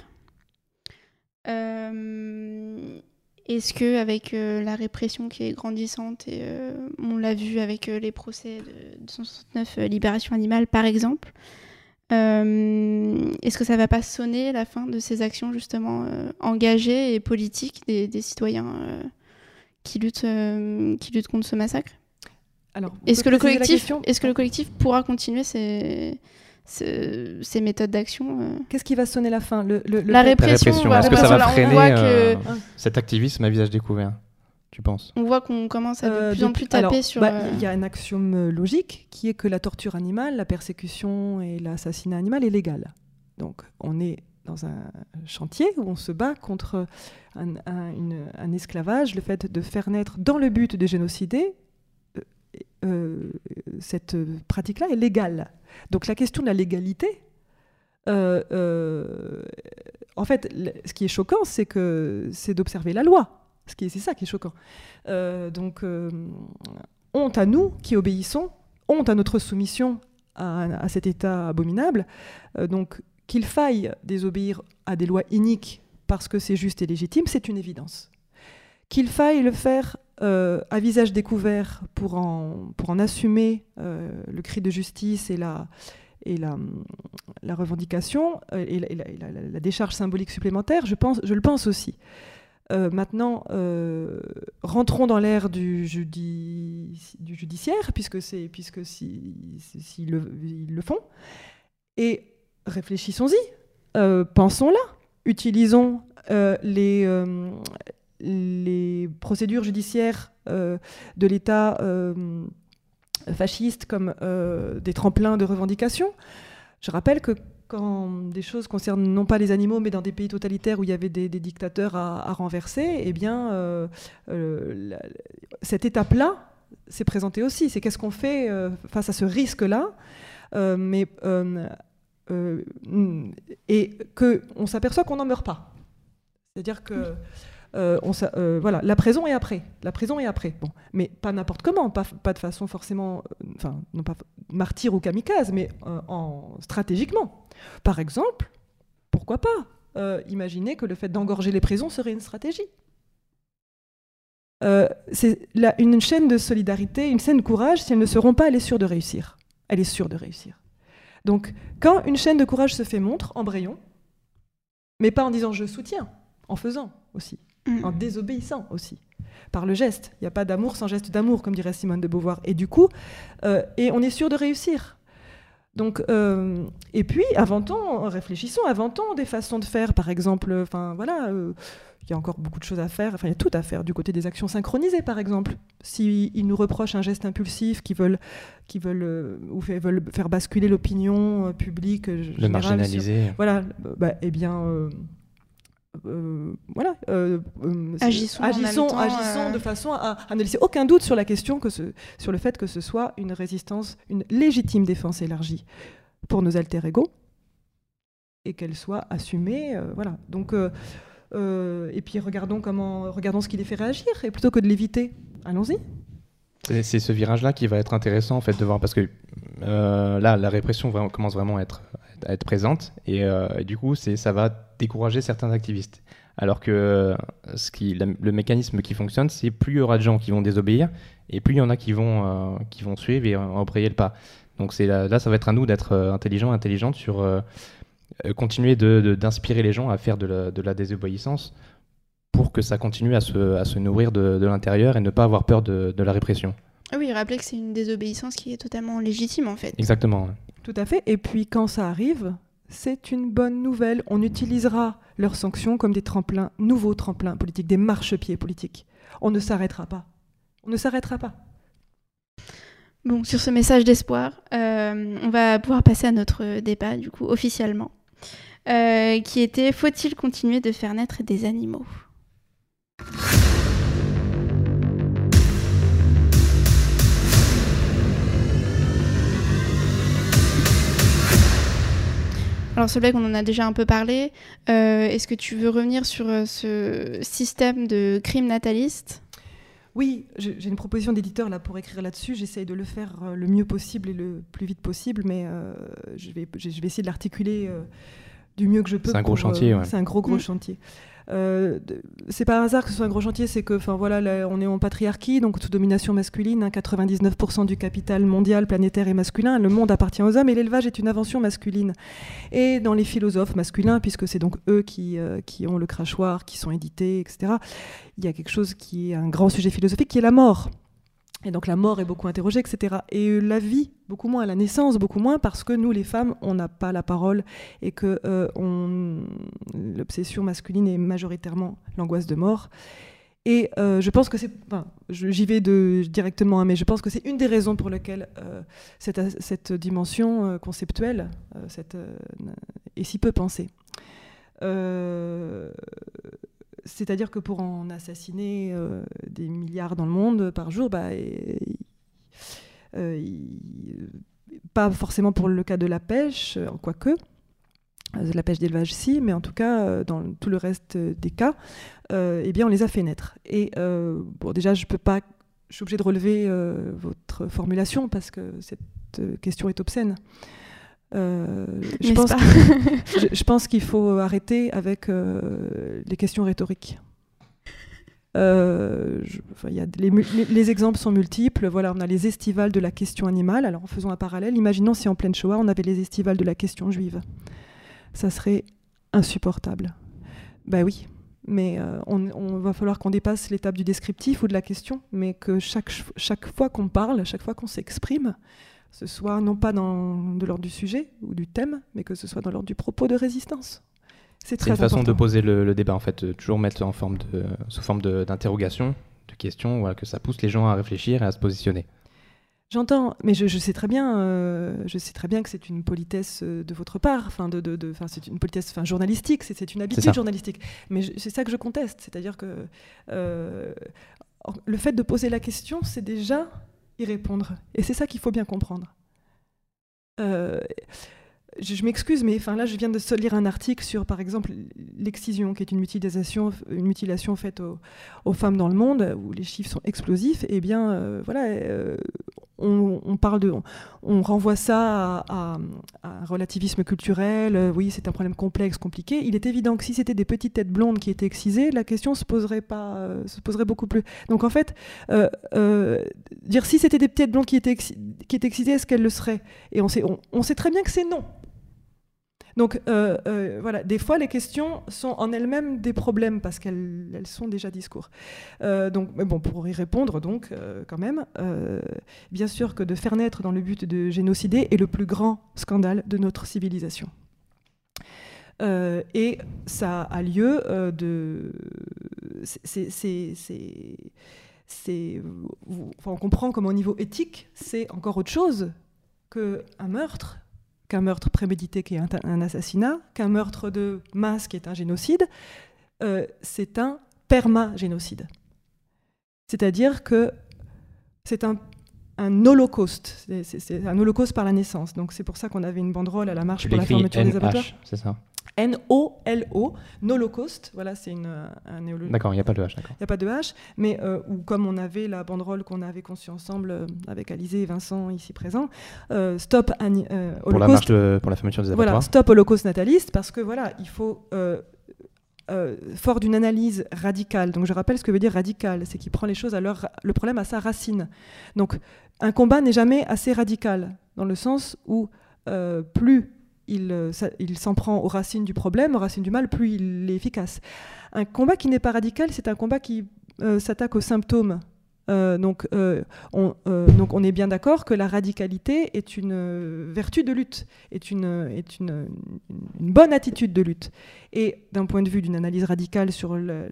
Est-ce que avec la répression qui est grandissante et on l'a vu avec les procès de 269 libération animale par exemple, est-ce que ça va pas sonner la fin de ces actions justement engagées et politiques des, citoyens qui luttent qui luttent contre ce massacre? Est-ce que le collectif est-ce que le collectif pourra continuer ces ces méthodes d'action. Euh? Qu'est-ce qui va sonner la fin? Le, La répression. Est-ce que ça va freiner euh, cet activisme à visage découvert? Tu penses? On voit qu'on commence à de euh, plus en plus taper sur. Bah, il y a un axiome logique qui est que la torture animale, la persécution et l'assassinat animal est légal. Donc on est dans un chantier où on se bat contre un, un esclavage, le fait de faire naître dans le but de génocider euh, cette pratique-là est légale. Donc la question de la légalité, euh, euh, en fait, ce qui est choquant, c'est que c'est d'observer la loi. C'est ça qui est choquant. donc honte à nous qui obéissons, honte à notre soumission à, cet État abominable. donc qu'il faille désobéir à des lois iniques parce que c'est juste et légitime, c'est une évidence. Qu'il faille le faire euh, à visage découvert pour en, assumer euh, le cri de justice et la, revendication euh, et, la, décharge symbolique supplémentaire, je le pense aussi. Maintenant, rentrons dans l'ère du, judiciaire, puisque, c'est, puisque si, le, ils le font, et réfléchissons-y, pensons-là, utilisons les, les procédures judiciaires euh, de l'État euh, fasciste comme euh, des tremplins de revendication. Je rappelle que quand des choses concernent non pas les animaux, mais dans des pays totalitaires où il y avait des, dictateurs à, renverser, eh bien, cette étape-là s'est présentée aussi. C'est qu'est-ce qu'on fait face à ce risque-là mais, Et qu'on s'aperçoit qu'on n'en meurt pas. C'est-à-dire que euh, euh, voilà, la prison est après. La prison est après. Mais pas n'importe comment, pas, pas, de façon forcément, euh, enfin, non pas martyr ou kamikaze, mais en, stratégiquement. Par exemple, pourquoi pas imaginer que le fait d'engorger les prisons serait une stratégie c'est une chaîne de solidarité, une chaîne de courage, si elles ne seront pas, elle est sûre de réussir. Elle est sûre de réussir. Donc, quand une chaîne de courage se fait montre, embrayons, mais pas en disant je soutiens, en faisant aussi. Mm. en désobéissant aussi, par le geste. Il n'y a pas d'amour sans geste d'amour, comme dirait Simone de Beauvoir. Et du coup, euh, et on est sûr de réussir. Donc, euh, et puis, avant-on, réfléchissons, avant-on des façons de faire, par exemple, enfin voilà, euh, il y a encore beaucoup de choses à faire, enfin il y a tout à faire du côté des actions synchronisées, par exemple. S'ils nous reprochent un geste impulsif, qui veulent, qui veulent, ou veulent faire basculer l'opinion publique, le marginaliser. voilà, bah, eh bien euh, voilà, euh, euh, agissons, agissons, de façon à, ne laisser aucun doute sur la question que ce, sur le fait que ce soit une résistance, une légitime défense élargie pour nos alter ego et qu'elle soit assumée, voilà. Donc et puis regardons comment, regardons ce qui les fait réagir et plutôt que de l'éviter, allons-y. C'est ce virage-là qui va être intéressant en fait de voir parce que là la répression commence vraiment à être être présente et, euh, du coup ça va décourager certains activistes. Alors que euh, ce qui, le mécanisme qui fonctionne, c'est plus il y aura de gens qui vont désobéir et plus il y en a qui vont, euh, qui vont suivre et embrayer le pas. Donc là, là, ça va être à nous d'être intelligents, intelligentes sur continuer d'inspirer de, les gens à faire de la, de la, désobéissance pour que ça continue à se, à se nourrir de, de l'intérieur et ne pas avoir peur de, la répression. Ah oui, rappelez que c'est une désobéissance qui est totalement légitime en fait. Exactement. Tout à fait. Et puis quand ça arrive, c'est une bonne nouvelle. On utilisera leurs sanctions comme des tremplins, nouveaux tremplins politiques, des marchepieds politiques. On ne s'arrêtera pas. On ne s'arrêtera pas. Bon, sur ce message d'espoir, on va pouvoir passer à notre débat, du coup, officiellement, qui était Faut-il continuer de faire naître des animaux? Alors Solveig, on en a déjà un peu parlé. Euh, est-ce que tu veux revenir sur euh, ce système de crime nataliste? Oui, j'ai une proposition d'éditeur là pour écrire là-dessus. J'essaye de le faire euh, le mieux possible et le plus vite possible, mais je, vais, je, vais, essayer de l'articuler du mieux que je peux. C'est un gros chantier. C'est un gros gros mm. chantier. Euh, c'est pas un hasard que ce soit un gros chantier, c'est que, voilà, on est en patriarchie, donc sous domination masculine. 99% hein, du capital mondial, planétaire est masculin. Le monde appartient aux hommes et l'élevage est une invention masculine. Et dans les philosophes masculins, puisque c'est donc eux qui, euh, qui ont le crachoir, qui sont édités, etc. Il y a quelque chose qui est un grand sujet philosophique, qui est la mort. Et donc la mort est beaucoup interrogée, etc. Et euh, la vie, beaucoup moins, la naissance, beaucoup moins, parce que nous, les femmes, on n'a pas la parole et que euh, l'obsession masculine est majoritairement l'angoisse de mort. Et euh, je pense que c'est, enfin, j'y vais directement, hein, mais je pense que c'est une des raisons pour lesquelles cette, cette, dimension conceptuelle cette, est si peu pensée. C'est-à-dire que pour en assassiner euh, des milliards dans le monde par jour, bah, euh, pas forcément pour le cas de la pêche, euh, quoique, la pêche d'élevage si, mais en tout cas, dans tout le reste des cas, eh bien, on les a fait naître. Et bon, déjà, je peux pas, je suis obligée de relever votre formulation parce que cette question est obscène. Euh, je, pense je, pense qu'il faut arrêter avec euh, les questions rhétoriques. Euh, y a les, les, exemples sont multiples. Voilà, on a les estivales de la question animale. Alors, en faisant un parallèle, imaginons si en pleine Shoah, on avait les estivales de la question juive. Ça serait insupportable. Ben oui, mais on, on, va falloir qu'on dépasse l'étape du descriptif ou de la question, mais que chaque, chaque fois qu'on parle, chaque fois qu'on s'exprime, ce soit non pas dans, de l'ordre du sujet ou du thème, mais que ce soit dans l'ordre du propos de résistance. C'est une façon de poser le, débat, en fait, toujours mettre en forme de, sous forme d'interrogation, de, question, voilà, que ça pousse les gens à réfléchir et à se positionner. J'entends, mais je, sais très bien, euh, je sais très bien que c'est une politesse euh, de votre part, enfin de, de, de c'est une politesse, journalistique, c'est une habitude journalistique. Mais c'est ça que je conteste, c'est-à-dire que euh, le fait de poser la question, c'est déjà répondre. Et c'est ça qu'il faut bien comprendre. Euh, je, m'excuse, mais là, je viens de lire un article sur, par exemple, l'excision, qui est une mutilation, une mutilation faite aux, femmes dans le monde, où les chiffres sont explosifs. Et eh bien, euh, voilà, euh, on, parle de, on, renvoie ça à, un relativisme culturel. Euh, oui, c'est un problème complexe, compliqué. Il est évident que si c'était des petites têtes blondes qui étaient excisées, la question se poserait pas, se poserait beaucoup plus. Donc en fait, dire si c'était des petites têtes blondes qui étaient, qui étaient excisées, est-ce qu'elles le seraient? Et on on sait très bien que c'est non. Donc euh, euh, voilà, des fois les questions sont en elles-mêmes des problèmes parce qu'elles sont déjà discours. Euh, donc bon, pour y répondre donc quand même, bien sûr que de faire naître dans le but de génocider est le plus grand scandale de notre civilisation. et ça a lieu de. C'est. on comprend comme au niveau éthique, c'est encore autre chose qu'un meurtre qu'un meurtre prémédité qui est un, assassinat, qu'un meurtre de masse qui est un génocide, euh, c'est un perma-génocide. C'est-à-dire que c'est un, holocauste, c'est un holocauste par la naissance. Donc c'est pour ça qu'on avait une banderole à la marche pour la fermeture des abattoirs. C'est ça? N-O-L-O, Nolocost, voilà, c'est un néologisme. D'accord, il n'y a pas de H, d'accord. Il n'y a pas de H, mais euh, ou comme on avait la banderole qu'on avait conçue ensemble euh, avec Alizé et Vincent ici présents, euh, Stop Holocaust. Pour la marche pour la fermeture des abattoirs. Voilà, Stop Holocaust nataliste, parce que voilà, il faut. fort d'une analyse radicale. Donc je rappelle ce que veut dire radical, c'est qu'il prend les choses à leur, le problème à sa racine. Donc un combat n'est jamais assez radical, dans le sens où plus euh, il, s'en prend aux racines du problème, aux racines du mal, plus il est efficace. Un combat qui n'est pas radical, c'est un combat qui euh, s'attaque aux symptômes. Euh, donc, on, est bien d'accord que la radicalité est une vertu de lutte, est une, bonne attitude de lutte. Et d'un point de vue d'une analyse radicale sur le,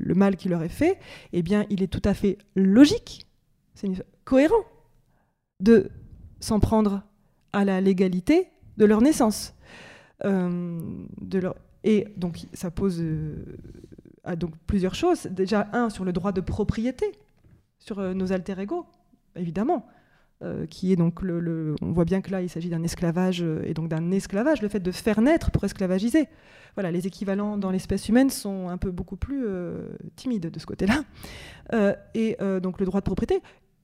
mal qui leur est fait, eh bien, il est tout à fait logique, cohérent de s'en prendre à la légalité de leur naissance. Euh. Et donc ça pose euh, donc plusieurs choses. Déjà, un, sur le droit de propriété, sur euh, nos alter ego, évidemment. qui est donc le, on voit bien que là il s'agit d'un esclavage et donc d'un esclavage le fait de faire naître pour esclavagiser voilà les équivalents dans l'espèce humaine sont un peu beaucoup plus timides de ce côté-là et donc le droit de propriété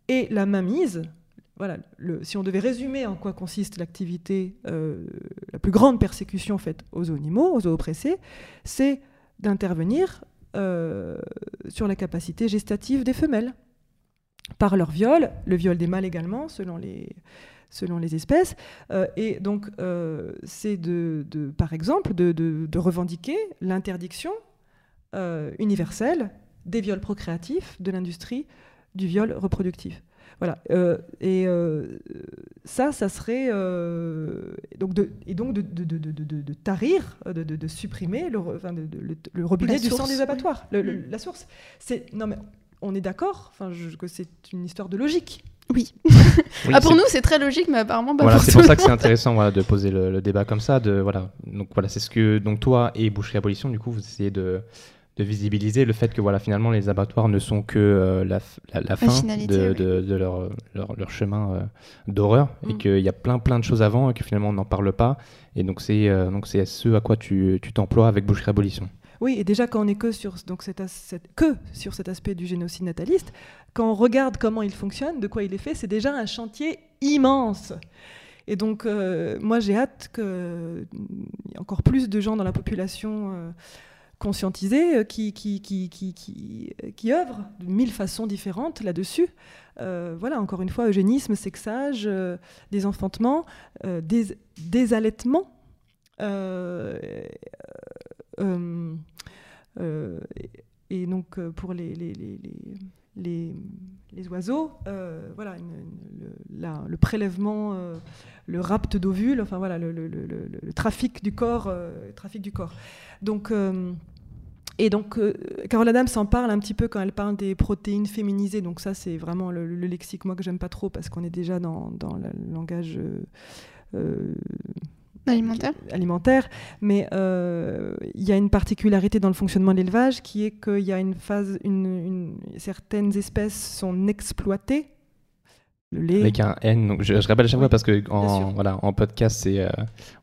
et la mainmise voilà, si on devait résumer en quoi consiste l'activité, euh, la plus grande persécution faite aux animaux, aux oppressés, c'est d'intervenir euh, sur la capacité gestative des femelles par leur viol, le viol des mâles également, selon les, espèces. Euh, et donc, c'est de, par exemple de revendiquer l'interdiction universelle des viols procréatifs de l'industrie du viol reproductif. Voilà. Euh, et euh, ça, ça serait euh, donc de, et donc de, de, de tarir, de, supprimer le, enfin, le, robinet du sang des abattoirs, mm. la source. C'est non mais on est d'accord, enfin que c'est une histoire de logique. Oui. ah, pour nous, c'est très logique, mais apparemment, pas voilà, C'est pour ça que c'est intéressant voilà, de poser le, débat comme ça. De, voilà. Donc voilà, c'est ce que donc toi et Boucherie Abolition, du coup, vous essayez de, de visibiliser le fait que voilà finalement les abattoirs ne sont que euh, la, la, fin de, de, leur, leur, chemin euh, d'horreur et mm. qu'il y a plein plein de choses avant et que finalement on n'en parle pas et donc c'est euh, donc c'est ce à quoi tu t'emploies avec Boucherie Abolition. Oui, et déjà quand on est que sur, donc cet, que sur cet aspect du génocide nataliste, quand on regarde comment il fonctionne, de quoi il est fait, c'est déjà un chantier immense. Et donc, moi, j'ai hâte qu'il y ait encore plus de gens dans la population conscientisés euh, qui, qui, qui, qui, qui, qui œuvrent de mille façons différentes là-dessus. Euh, voilà, encore une fois, eugénisme, sexage, euh, désenfantement, des, désallaitement. et donc, pour les, les oiseaux, voilà, le, prélèvement, le rapt d'ovules, enfin voilà, le, trafic du corps, trafic du corps. Donc, euh, et donc, euh, s'en parle un petit peu quand elle parle des protéines féminisées. Donc ça, c'est vraiment le, lexique, moi, que j'aime pas trop, parce qu'on est déjà dans, dans le langage... Euh, alimentaire. alimentaire. Mais il y a une particularité dans le fonctionnement de l'élevage qui est qu'il y a une phase, une, certaines espèces sont exploitées avec un N. Donc je, rappelle à chaque fois parce que en, voilà, en podcast, c'est, euh,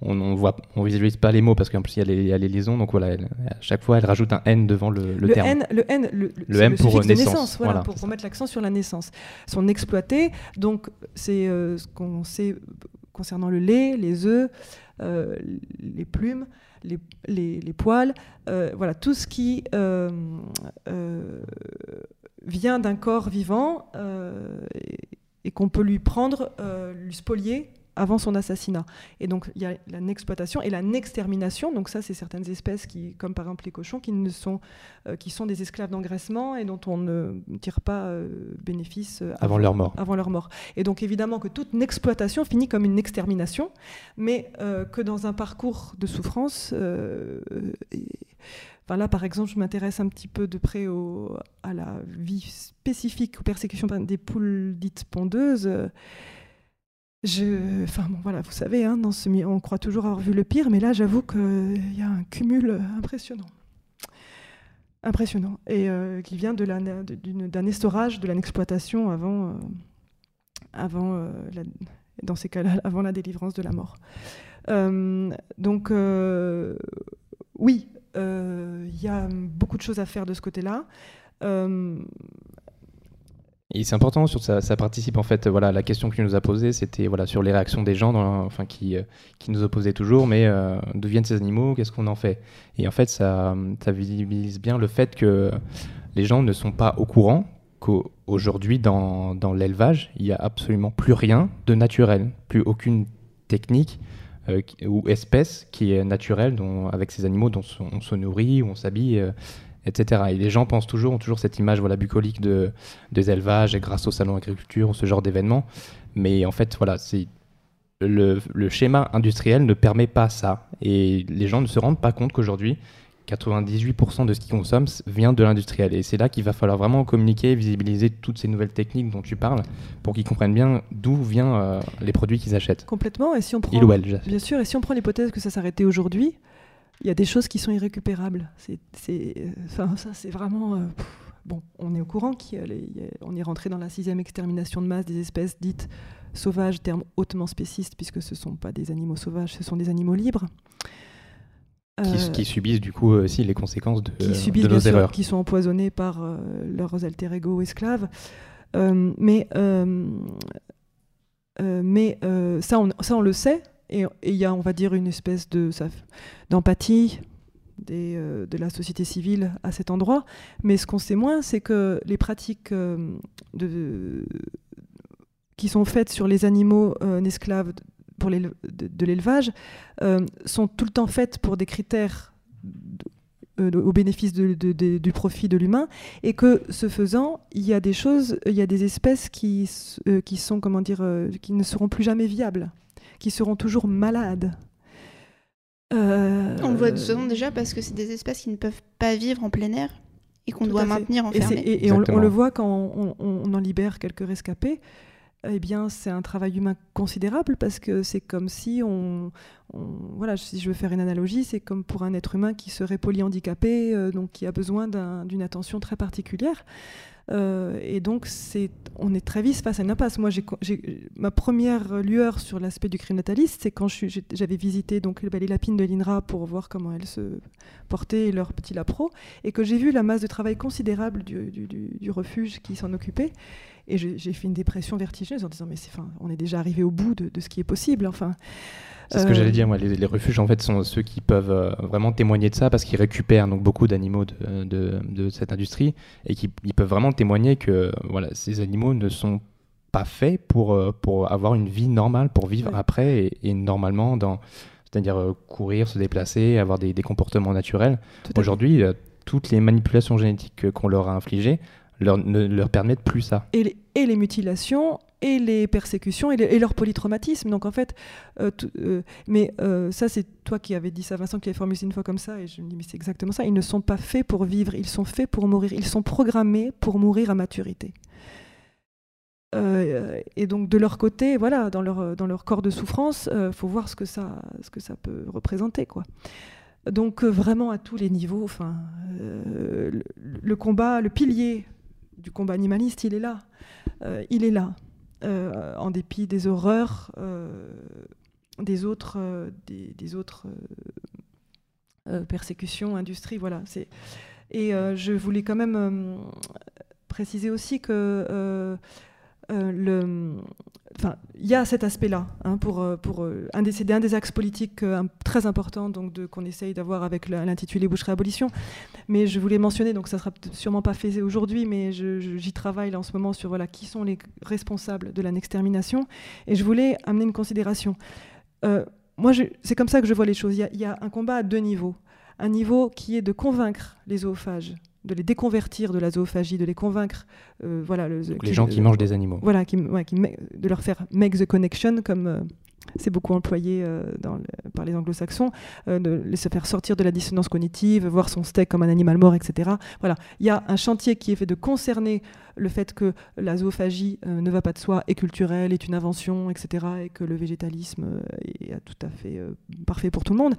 on, on, voit, on visualise pas les mots parce qu'en plus il y, a les liaisons. Donc voilà, à chaque fois, elle rajoute un N devant le, le, terme. N, le N, le, le M pour naissance. voilà, pour, pour mettre l'accent sur la naissance. Sont exploités. Donc c'est euh, ce qu'on sait concernant le lait, les œufs, euh, les plumes. Les, poils, voilà, tout ce qui vient d'un corps vivant et qu'on peut lui prendre, euh, lui spolier avant son assassinat. Et donc il y a la exploitation et la extermination. Donc ça, c'est certaines espèces qui, comme par exemple les cochons, qui ne sont, euh, qui sont des esclaves d'engraissement et dont on ne tire pas euh, bénéfice avant, leur mort. Avant leur mort. Et donc évidemment que toute exploitation finit comme une extermination, mais que dans un parcours de souffrance. Et, là, par exemple, je m'intéresse un petit peu de près au, à la vie spécifique aux persécutions des poules dites pondeuses. Je, enfin bon, voilà, vous savez, hein, on croit toujours avoir vu le pire, mais là, j'avoue qu'il y a un cumul impressionnant, impressionnant, et euh, qui vient d'un estorage, de l'exploitation avant, euh, avant euh, dans ces cas-là, avant la délivrance de la mort. donc, oui, il euh, y a beaucoup de choses à faire de ce côté-là. Euh, et c'est important, sur ça, participe en fait. Voilà, la question qu'il nous a posée, c'était voilà sur les réactions des gens, enfin qui, euh, qui nous opposaient toujours. Mais d'où viennent ces animaux Qu'est-ce qu'on en fait? Et en fait, ça, ça visibilise bien le fait que les gens ne sont pas au courant qu'aujourd'hui dans, dans l'élevage, il n'y a absolument plus rien de naturel, plus aucune technique, euh, ou espèce qui est naturelle, dont, avec ces animaux dont on se nourrit, on s'habille, euh, etc. Et les gens pensent toujours, ont toujours cette image voilà, bucolique de, des élevages et grâce au salon agriculture, ce genre d'événements. Mais en fait, voilà, c'est le, le, schéma industriel ne permet pas ça. Et les gens ne se rendent pas compte qu'aujourd'hui, 98% de ce qu'ils consomment vient de l'industriel. Et c'est là qu'il va falloir vraiment communiquer, visibiliser toutes ces nouvelles techniques dont tu parles pour qu'ils comprennent bien d'où viennent euh, les produits qu'ils achètent. Complètement. Et si on prend, bien sûr, et si on prend l'hypothèse que ça s'arrêtait aujourd'hui, il y a des choses qui sont irrécupérables. C'est, enfin, ça, c'est vraiment. Euh, bon, on est au courant qu'on est rentré dans la sixième extermination de masse des espèces dites sauvages, terme hautement spéciste, puisque ce ne sont pas des animaux sauvages, ce sont des animaux libres. Qui, euh, subissent du coup aussi les conséquences de, qui subissent, nos erreurs. qui sont empoisonnés par euh, leurs alter ego esclaves. Mais mais ça, on, ça, on le sait, et il y a, on va dire, une espèce de d'empathie de la société civile à cet endroit. Mais ce qu'on sait moins, c'est que les pratiques de, qui sont faites sur les animaux euh, esclaves pour de, l'élevage euh, sont tout le temps faites pour des critères euh, au bénéfice du profit de l'humain et que ce faisant il y a des choses il y a des espèces qui ne seront plus jamais viables qui seront toujours malades on le voit de façon déjà parce que c'est des espèces qui ne peuvent pas vivre en plein air et qu'on doit maintenir enfermées. Et, et, on, on, le voit quand on, on en libère quelques rescapés eh bien, c'est un travail humain considérable parce que c'est comme si on, voilà, si je veux faire une analogie, c'est comme pour un être humain qui serait polyhandicapé, euh, donc qui a besoin d'une attention très particulière. Euh, et donc, on est très vite face à une impasse. Moi, j'ai, ma première lueur sur l'aspect du crime nataliste, c'est quand j'avais visité donc, les lapines de l'INRA pour voir comment elles se portaient, leur petit lapro, et que j'ai vu la masse de travail considérable du refuge qui s'en occupait. Et j'ai fait une dépression vertigineuse en disant, mais c'est, on est déjà arrivé au bout de, ce qui est possible. Enfin, c'est ce que j'allais euh, dire, moi. Les, refuges, en fait, sont ceux qui peuvent euh, vraiment témoigner de ça parce qu'ils récupèrent donc beaucoup d'animaux de, de, de, cette industrie et qui ils peuvent vraiment témoigner que voilà, ces animaux ne sont pas faits pour, euh, pour avoir une vie normale, pour vivre après et, normalement dans, c'est-à-dire courir, se déplacer, avoir des, des comportements naturels. Aujourd'hui, toutes les manipulations génétiques qu'on leur a infligées leur, ne leur permettent plus ça. Et les, mutilations et les persécutions et, leur polytraumatisme. Donc en fait, euh, euh, mais euh, ça c'est toi qui avais dit ça, Vincent, qui avait formulé une fois comme ça, et je me dis mais c'est exactement ça. Ils ne sont pas faits pour vivre, ils sont faits pour mourir. Ils sont programmés pour mourir à maturité. et donc de leur côté, voilà, dans leur, dans leur corps de souffrance, il faut voir ce que ça, ce que ça peut représenter, quoi. Donc vraiment à tous les niveaux, enfin, le, combat, le pilier du combat animaliste, il est là. Euh, il est là, euh, en dépit des horreurs euh, des autres, des, autres persécutions, industries. Voilà. Et je voulais quand même préciser aussi que enfin, il y a cet aspect-là. Hein, pour, euh, euh, un, des, axes politiques euh, très importants donc, qu'on essaye d'avoir avec l'intitulé Boucherie Abolition. Mais je voulais mentionner, donc ça sera sûrement pas fait aujourd'hui, mais j'y travaille en ce moment sur voilà, qui sont les responsables de la extermination. Et je voulais amener une considération. moi, c'est comme ça que je vois les choses. Il y, y, a un combat à deux niveaux. Un niveau qui est de convaincre les zoophages de les déconvertir de la zoophagie, de les convaincre. Euh, voilà, les gens qui mangent des animaux. Voilà, qui, de leur faire make the connection, comme euh, c'est beaucoup employé euh, par les anglo-saxons, de les faire sortir de la dissonance cognitive, voir son steak comme un animal mort, etc. Voilà, il y a un chantier qui est fait de concerner le fait que la zoophagie ne va pas de soi, est culturelle, est une invention, etc., et que le végétalisme est tout à fait parfait pour tout le monde.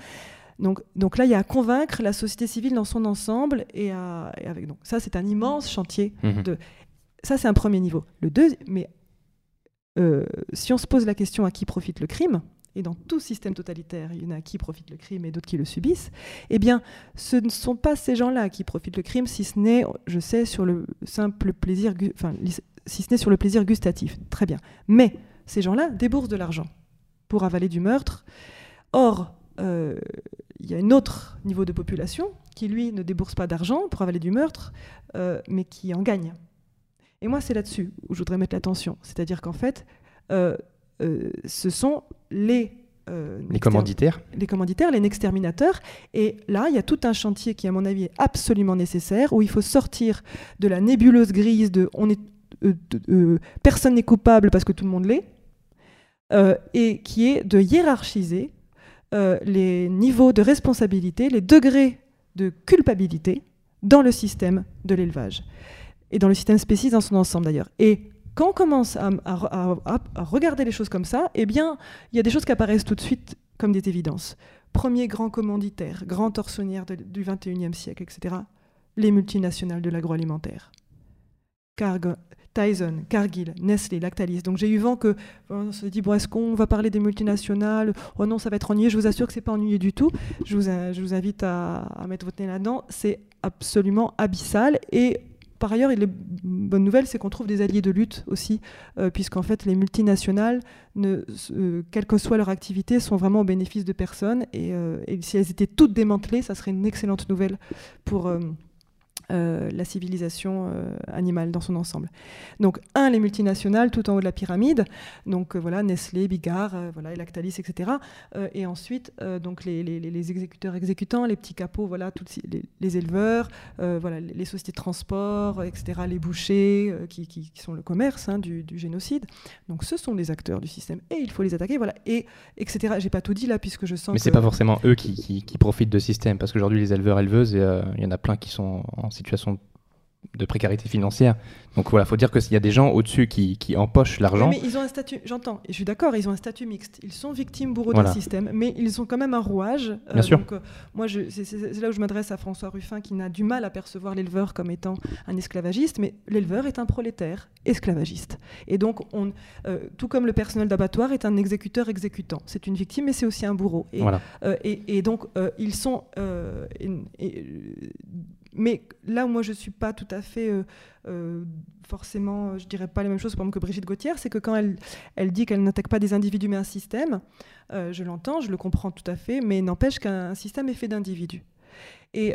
Donc, donc là, il y a à convaincre la société civile dans son ensemble et, avec donc ça, c'est un immense chantier. Mhm. De, ça, c'est un premier niveau. Le deuxième, mais euh, si on se pose la question à qui profite le crime, et dans tout système totalitaire, il y en a qui profitent le crime et d'autres qui le subissent, eh bien, ce ne sont pas ces gens-là qui profitent le crime, si ce n'est, je sais, sur le simple plaisir, enfin, si ce n'est sur le plaisir gustatif. Très bien. Mais ces gens-là déboursent de l'argent pour avaler du meurtre. Or, il y a un autre niveau de population qui, lui, ne débourse pas d'argent pour avaler du meurtre, euh, mais qui en gagne. Et moi, c'est là-dessus où je voudrais mettre l'attention. C'est-à-dire qu'en fait, euh, ce sont les... les commanditaires Les commanditaires, les exterminateurs. Et là, il y a tout un chantier qui, à mon avis, est absolument nécessaire, où il faut sortir de la nébuleuse grise de, on est, personne n'est coupable parce que tout le monde l'est, et qui est de hiérarchiser euh, les niveaux de responsabilité, les degrés de culpabilité dans le système de l'élevage et dans le système spécifique dans son ensemble d'ailleurs. Et quand on commence à, regarder les choses comme ça, eh bien, il y a des choses qui apparaissent tout de suite comme des évidences. Premier grand commanditaire, grand torsionnaire du 21e siècle, etc., les multinationales de l'agroalimentaire. Tyson, Cargill, Nestlé, Lactalis. Donc j'ai eu vent que on se dit bon est-ce qu'on va parler des multinationales? Oh non ça va être ennuyeux. Je vous assure que c'est pas ennuyeux du tout. Je vous, vous invite à, mettre votre nez là-dedans. C'est absolument abyssal et par ailleurs, les bonne nouvelle, c'est qu'on trouve des alliés de lutte aussi, euh, puisqu'en fait, les multinationales, euh, quelle que soit leur activité, sont vraiment au bénéfice de personne. Euh, et, si elles étaient toutes démantelées, ça serait une excellente nouvelle pour euh, la civilisation euh, animale dans son ensemble. Donc, un, les multinationales tout en haut de la pyramide, donc euh, voilà, Nestlé, Bigard, voilà, Lactalis, etc. et ensuite, donc les, les, exécuteurs exécutants, les petits capots, voilà, tous les, éleveurs, voilà, les sociétés de transport, etc., les bouchers, qui, qui, sont le commerce hein, du, du, génocide. Donc, ce sont les acteurs du système et il faut les attaquer, voilà, et etc. J'ai pas tout dit là puisque je sens. Mais c'est pas forcément eux qui, qui, profitent de système, parce qu'aujourd'hui les éleveurs éleveuses, il y en a plein qui sont en situation de précarité financière. Donc voilà, faut dire qu'il y a des gens au-dessus qui, qui empochent l'argent. Mais ils ont un statut, j'entends, je suis d'accord, ils ont un statut mixte. Ils sont victimes bourreaux d'un système, mais ils ont quand même un rouage. Euh, Bien sûr. Donc, euh, moi, c'est là où je m'adresse à François Ruffin, qui n'a du mal à percevoir l'éleveur comme étant un esclavagiste, mais l'éleveur est un prolétaire esclavagiste. Et donc, on, euh, tout comme le personnel d'abattoir est un exécuteur exécutant. C'est une victime, mais c'est aussi un bourreau. Et, voilà. et, donc, ils sont mais là où moi je ne suis pas tout à fait euh, euh, forcément, je dirais pas les mêmes choses que Brigitte Gauthier, c'est que quand elle, elle dit qu'elle n'attaque pas des individus mais un système, euh, je l'entends, je le comprends tout à fait, mais n'empêche qu'un système est fait d'individus. Et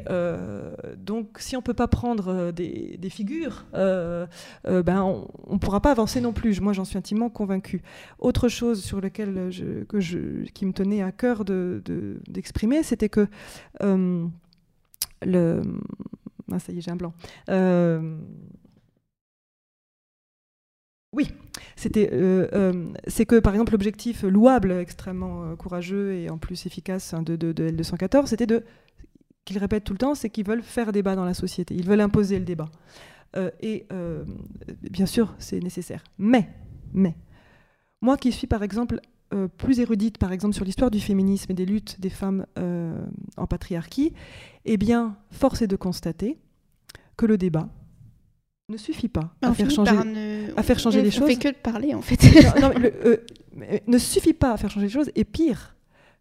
donc, si on ne peut pas prendre des, figures, ben on ne pourra pas avancer non plus. Moi, j'en suis intimement convaincue. Autre chose sur laquelle je, que je, qui me tenait à cœur d'exprimer, de, c'était que Ah, ça y est, j'ai un blanc. Euh, oui, c'était, euh, euh, c'est que par exemple l'objectif louable, extrêmement courageux et en plus efficace hein, de, de, de L214, c'était de, qu'ils répètent tout le temps, c'est qu'ils veulent faire débat dans la société, ils veulent imposer le débat. et bien sûr, c'est nécessaire. Mais, mais, moi qui suis par exemple euh, plus érudite, par exemple, sur l'histoire du féminisme et des luttes des femmes euh, en patriarchie, eh bien, force est de constater que le débat ne suffit pas à faire, changer, à faire changer les choses. On fait que de parler, en fait. Euh, ne suffit pas à faire changer les choses, et pire,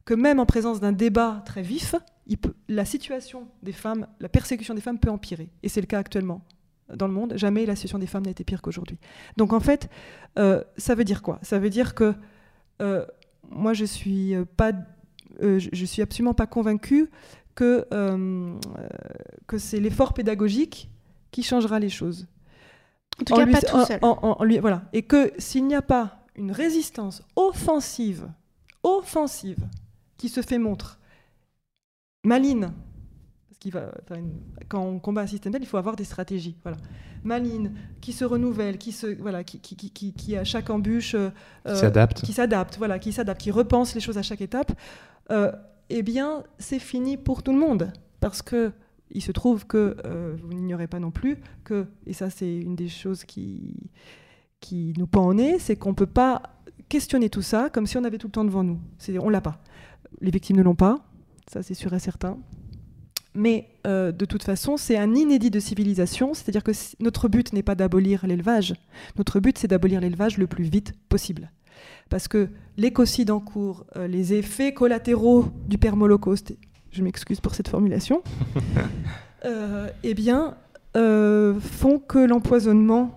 que même en présence d'un débat très vif, il peut, la situation des femmes, la persécution des femmes peut empirer. Et c'est le cas actuellement dans le monde. Jamais la situation des femmes n'a été pire qu'aujourd'hui. Donc en fait, ça veut dire quoi? Ça veut dire que euh, moi, je suis euh, pas, euh, je suis absolument pas convaincue que que c'est l'effort pédagogique qui changera les choses. En tout cas, pas tout seul. En, lui, voilà. Et que s'il n'y a pas une résistance offensive, offensive, qui se fait montre, maline, va, quand on combat un système tel, il faut avoir des stratégies. Voilà. Maline, qui se renouvelle, qui, se, voilà, qui, qui, qui, qui à chaque embûche. Euh, s'adapte. Qui s'adapte, voilà, qui s'adapte, qui repense les choses à chaque étape. Euh, eh bien, c'est fini pour tout le monde. Parce que il se trouve que, euh, vous n'ignorez pas non plus, que, et ça c'est une des choses qui, qui nous pend au nez, c'est qu'on ne peut pas questionner tout ça comme si on avait tout le temps devant nous. On l'a pas. Les victimes ne l'ont pas, ça c'est sûr et certain. Mais euh, de toute façon, c'est un inédit de civilisation, c'est-à-dire que notre but n'est pas d'abolir l'élevage, notre but c'est d'abolir l'élevage le plus vite possible. Parce que l'écocide en cours, euh, les effets collatéraux du permolocauste, je m'excuse pour cette formulation, euh, eh bien, font que l'empoisonnement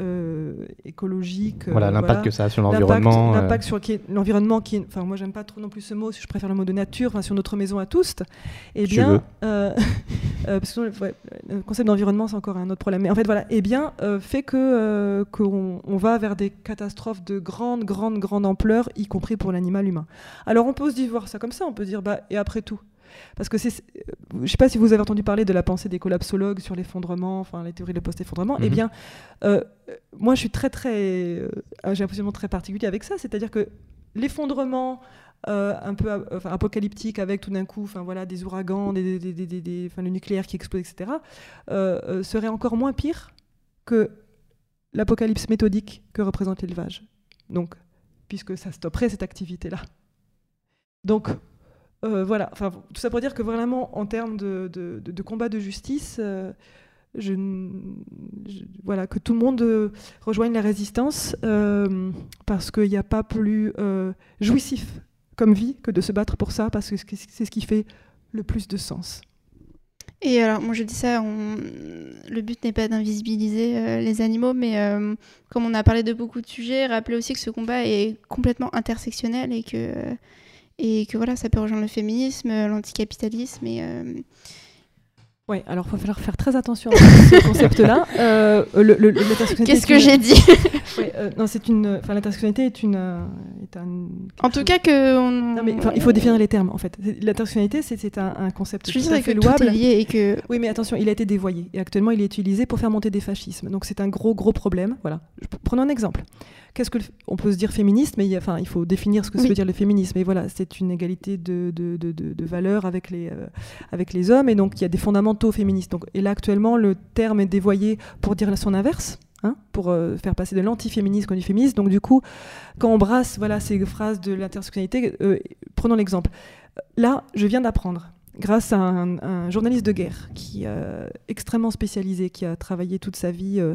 euh, écologique. Voilà, l'impact que ça a sur l'environnement. L'impact sur l'environnement qui, enfin moi j'aime pas trop non plus ce mot, je préfère le mot de nature, enfin, sur notre maison à tous. Et eh bien, euh, euh, parce que le concept d'environnement c'est encore un autre problème. Mais en fait voilà, et eh bien fait que qu'on on va vers des catastrophes de grande, grande, grande ampleur, y compris pour l'animal humain. Alors on peut se dire voir ça comme ça, on peut dire bah et après tout, parce que c'est, je ne sais pas si vous avez entendu parler de la pensée des collapsologues sur l'effondrement, enfin les théories de post-effondrement. Eh mhm. bien, euh, moi, je suis très, très, euh, j'ai un positionnement très particulier avec ça. C'est-à-dire que l'effondrement un peu apocalyptique avec tout d'un coup enfin voilà des ouragans des, des, le nucléaire qui explose etc serait encore moins pire que l'apocalypse méthodique que représente l'élevage donc puisque ça stopperait cette activité là donc euh, voilà, enfin, tout ça pour dire que vraiment, en termes de, de, combat de justice, euh, voilà, que tout le monde euh, rejoigne la résistance, parce qu'il n'y a pas plus jouissif comme vie que de se battre pour ça, parce que c'est ce qui fait le plus de sens. Et alors, moi je dis ça, le but n'est pas d'invisibiliser les animaux, mais comme on a parlé de beaucoup de sujets, rappeler aussi que ce combat est complètement intersectionnel et que et que voilà, ça peut rejoindre le féminisme, l'anticapitalisme et euh, oui, alors il va falloir faire très attention à ce concept-là. Euh, Qu'est-ce que j'ai dit euh, Non, c'est une. Enfin, l'intersectionnalité est une. Est un, en tout chose... cas que. On... Non, mais il faut définir les termes en fait. L'intersectionnalité, c'est un, un, concept Je tout à fait louable. lié et que. Oui, mais attention, il a été dévoyé et actuellement il est utilisé pour faire monter des fascismes. Donc c'est un gros gros problème. Voilà. Prenons un exemple qu'est-ce que on peut se dire féministe, mais il, enfin, il faut définir ce que ça veut dire le féminisme. Et voilà, c'est une égalité de, de, de, de valeurs avec les, euh, avec les hommes, et donc il y a des fondamentaux féministes. Donc, et là actuellement, le terme est dévoyé pour dire son inverse. Hein, pour euh, faire passer de l'antiféminisme au féminisme. Donc du coup, quand on brasse voilà, ces phrases de l'intersectionnalité, euh, prenons l'exemple. Là, je viens d'apprendre grâce à un, journaliste de guerre qui euh, extrêmement spécialisé, qui a travaillé toute sa vie euh,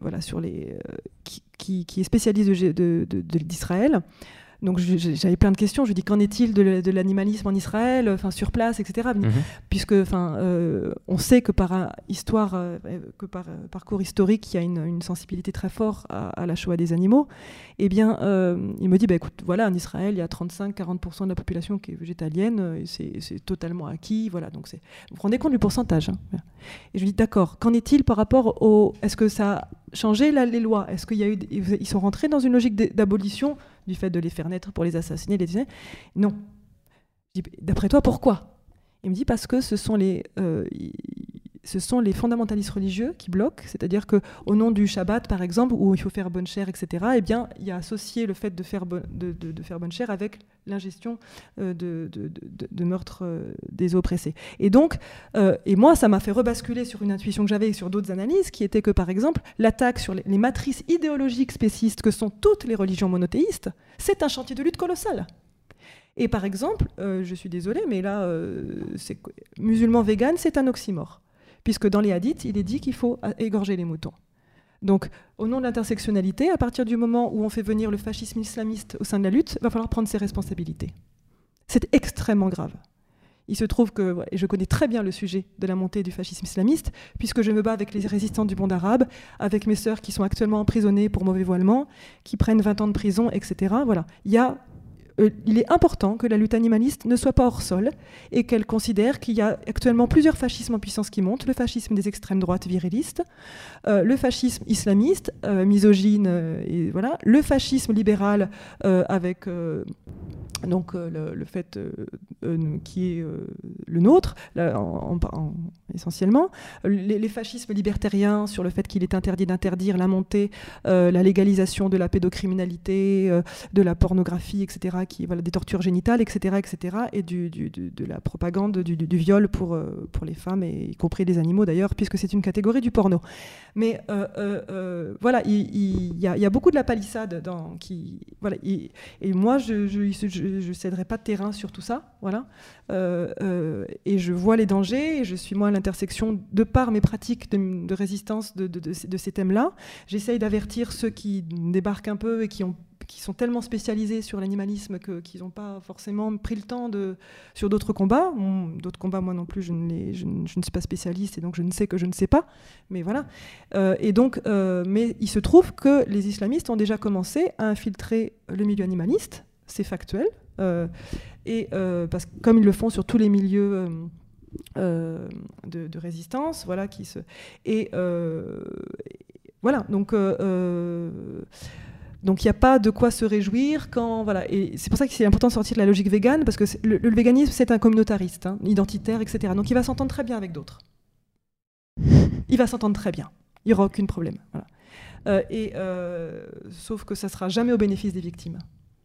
voilà, sur les, qui, qui, est spécialiste d'Israël. De, donc j'avais plein de questions. Je lui dis qu'en est-il de, l'animalisme en Israël, enfin sur place, etc. Mhm. Puisque, enfin, euh, on sait que par histoire, euh, que par euh, parcours historique, il y a une, sensibilité très forte à, la Shoah des animaux. Eh bien, il me dit, bah, écoute, voilà, en Israël, il y a 35-40% de la population qui est végétalienne, c'est totalement acquis, voilà. Donc vous vous rendez compte du pourcentage. Hein. et je lui dis, d'accord. Qu'en est-il par rapport au, est-ce que ça changer les lois? Est-ce qu'il y a eu, ils sont rentrés dans une logique d'abolition du fait de les faire naître pour les assassiner, les Non. D'après toi, pourquoi? Il me dit parce que ce sont les, euh, ce sont les fondamentalistes religieux qui bloquent, c'est-à-dire que au nom du Shabbat, par exemple, où il faut faire bonne chère, etc., eh bien, il y a associé le fait de faire, de, faire bonne chère avec l'ingestion euh, de, de, meurtre euh, des oppressés. Et donc, euh, et moi, ça m'a fait rebasculer sur une intuition que j'avais et sur d'autres analyses, qui était que, par exemple, l'attaque sur les, matrices idéologiques spécistes que sont toutes les religions monothéistes, c'est un chantier de lutte colossal. Et par exemple, je suis désolée, mais là, musulman vegan, c'est un oxymore puisque dans les hadiths, il est dit qu'il faut égorger les moutons. Donc, au nom de l'intersectionnalité, à partir du moment où on fait venir le fascisme islamiste au sein de la lutte, va falloir prendre ses responsabilités. C'est extrêmement grave. Il se trouve que, et je connais très bien le sujet de la montée du fascisme islamiste, puisque je me bats avec les résistants du monde arabe, avec mes sœurs qui sont actuellement emprisonnées pour mauvais voilement, qui prennent 20 ans de prison, etc. Voilà. Il y a euh, il est important que la lutte animaliste ne soit pas hors sol et qu'elle considère qu'il y a actuellement plusieurs fascismes en puissance qui montent, le fascisme des extrêmes droites virilistes, euh, le fascisme islamiste, euh, misogyne, et voilà, le fascisme libéral avec donc le, fait qui est le nôtre, essentiellement, les, les, fascismes libertariens sur le fait qu'il est interdit d'interdire la montée, la légalisation de la pédocriminalité, de la pornographie, etc qui, voilà, des tortures génitales, etc., etc., et du, de la propagande du, viol pour, euh, pour les femmes, et y compris les animaux d'ailleurs, puisque c'est une catégorie du porno. Mais euh, euh, voilà, il, y a, beaucoup de la palissade dans, qui, voilà, et moi, je ne céderai pas de terrain sur tout ça, voilà, et je vois les dangers, et je suis moi à l'intersection de par mes pratiques de, résistance de, de ces thèmes-là. J'essaye d'avertir ceux qui débarquent un peu et qui ont qui sont tellement spécialisés sur l'animalisme qu'ils n'ont pas forcément pris le temps de sur d'autres combats. d'autres combats, moi non plus, je ne, je, suis pas spécialiste et donc je ne sais que je ne sais pas. Mais voilà. Euh, et donc, euh, mais il se trouve que les islamistes ont déjà commencé à infiltrer le milieu animaliste. C'est factuel. Euh, et parce que comme ils le font sur tous les milieux. de, de, résistance, voilà, qui se et voilà donc donc il n'y a pas de quoi se réjouir quand et c'est pour ça que c'est important de sortir de la logique végane parce que le, véganisme c'est un communautariste, hein, identitaire, etc. Donc il va s'entendre très bien avec d'autres. Il va s'entendre très bien. Il n'y aura aucun problème. Euh, et euh, sauf que ça sera jamais au bénéfice des victimes.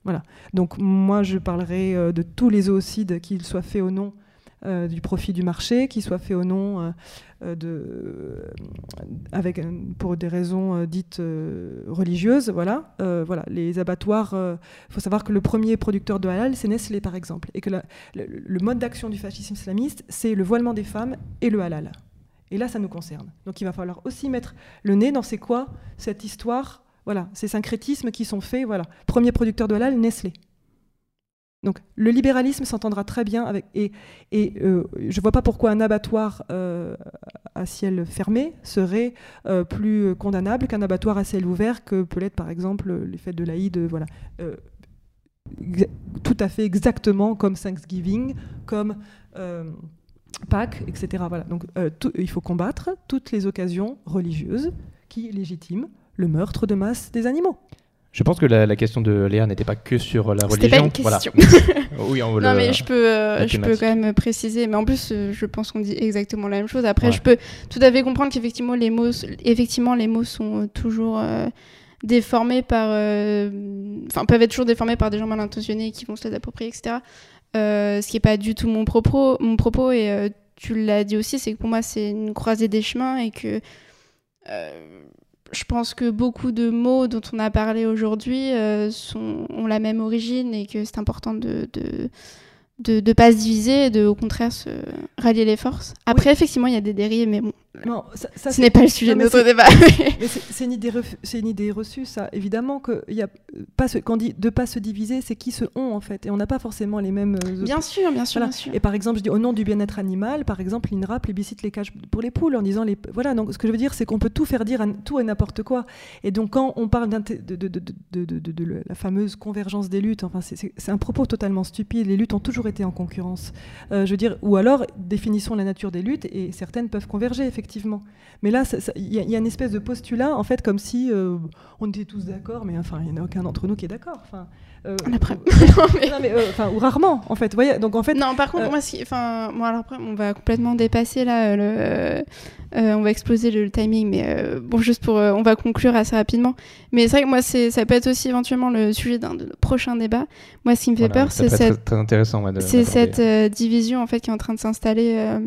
Voilà. Donc moi, je parlerai de tous les zoocides, qu'ils soient faits au nom du profit du marché, qu'ils soient faits au nom de, avec, pour des raisons dites religieuses. Voilà. voilà. Les abattoirs, il faut savoir que le premier producteur de halal, c'est Nestlé, par exemple, et que le, le mode d'action du fascisme islamiste, c'est le voilement des femmes et le halal. Et là, ça nous concerne. Donc il va falloir aussi mettre le nez dans c'est quoi cette histoire, voilà, ces syncrétismes qui sont faits, voilà. Premier producteur de halal, Nestlé. Donc le libéralisme s'entendra très bien avec et, euh, je vois pas pourquoi un abattoir euh, à ciel fermé serait euh, plus condamnable qu'un abattoir à ciel ouvert que peut l'être par exemple les fêtes de l'Aïd, voilà. tout à fait exactement comme Thanksgiving, comme Pâques, etc. Voilà. Donc il faut combattre toutes les occasions religieuses qui légitiment le meurtre de masse des animaux. Je pense que la, question de Léa n'était pas que sur la religion. Pas une question. oui, on non, mais je peux, euh, je peux quand même préciser. Mais en plus, euh, je pense qu'on dit exactement la même chose. Après, je peux tout à fait comprendre qu'effectivement, les mots, effectivement, les mots sont toujours déformés par, enfin, peuvent être toujours déformés par des gens mal intentionnés qui vont se les approprier, etc. Euh, ce qui n'est pas du tout mon propos, mon propos et euh, tu l'as dit aussi, c'est que pour moi c'est une croisée des chemins et que euh, je pense que beaucoup de mots dont on a parlé aujourd'hui ont la même origine et que c'est important de, de ne pas se diviser et de au contraire se rallier les forces. Après, effectivement, il y a des dérives, mais bon, non, ça, ce n'est pas le sujet de notre débat. c'est une, idée une idée reçue, ça. Évidemment que y a pas ce, quand dit de pas se diviser, c'est qui se ont en fait, et on n'a pas forcément les mêmes. Euh, bien sûr, bien sûr, bien sûr. Et par exemple, je dis au nom du bien-être animal, par exemple, l'INRA plébiscite les cages pour les poules en disant les. Voilà, donc ce que je veux dire, c'est qu'on peut tout faire dire à tout et n'importe quoi. Et donc quand on parle de, de, de, la fameuse convergence des luttes, enfin c'est un propos totalement stupide. Les luttes ont toujours été en concurrence. Euh, je veux dire, ou alors définissons la nature des luttes et certaines peuvent converger effectivement. Mais là, il y, a une espèce de postulat, en fait, comme si euh, on était tous d'accord, mais enfin, il n'y en a aucun d'entre nous qui est d'accord. Enfin, euh, après. Euh, ou rarement, en fait. Voyez, donc en fait. Non, par contre, moi, enfin, bon, alors après, on va complètement dépasser là, le, on va exploser le, timing, mais bon, juste pour, on va conclure assez rapidement. Mais c'est vrai que moi, c'est, ça peut être aussi éventuellement le sujet d'un prochain débat. Moi, ce qui me fait peur, c'est cette, très, intéressant, c'est cette division en fait qui est en train de s'installer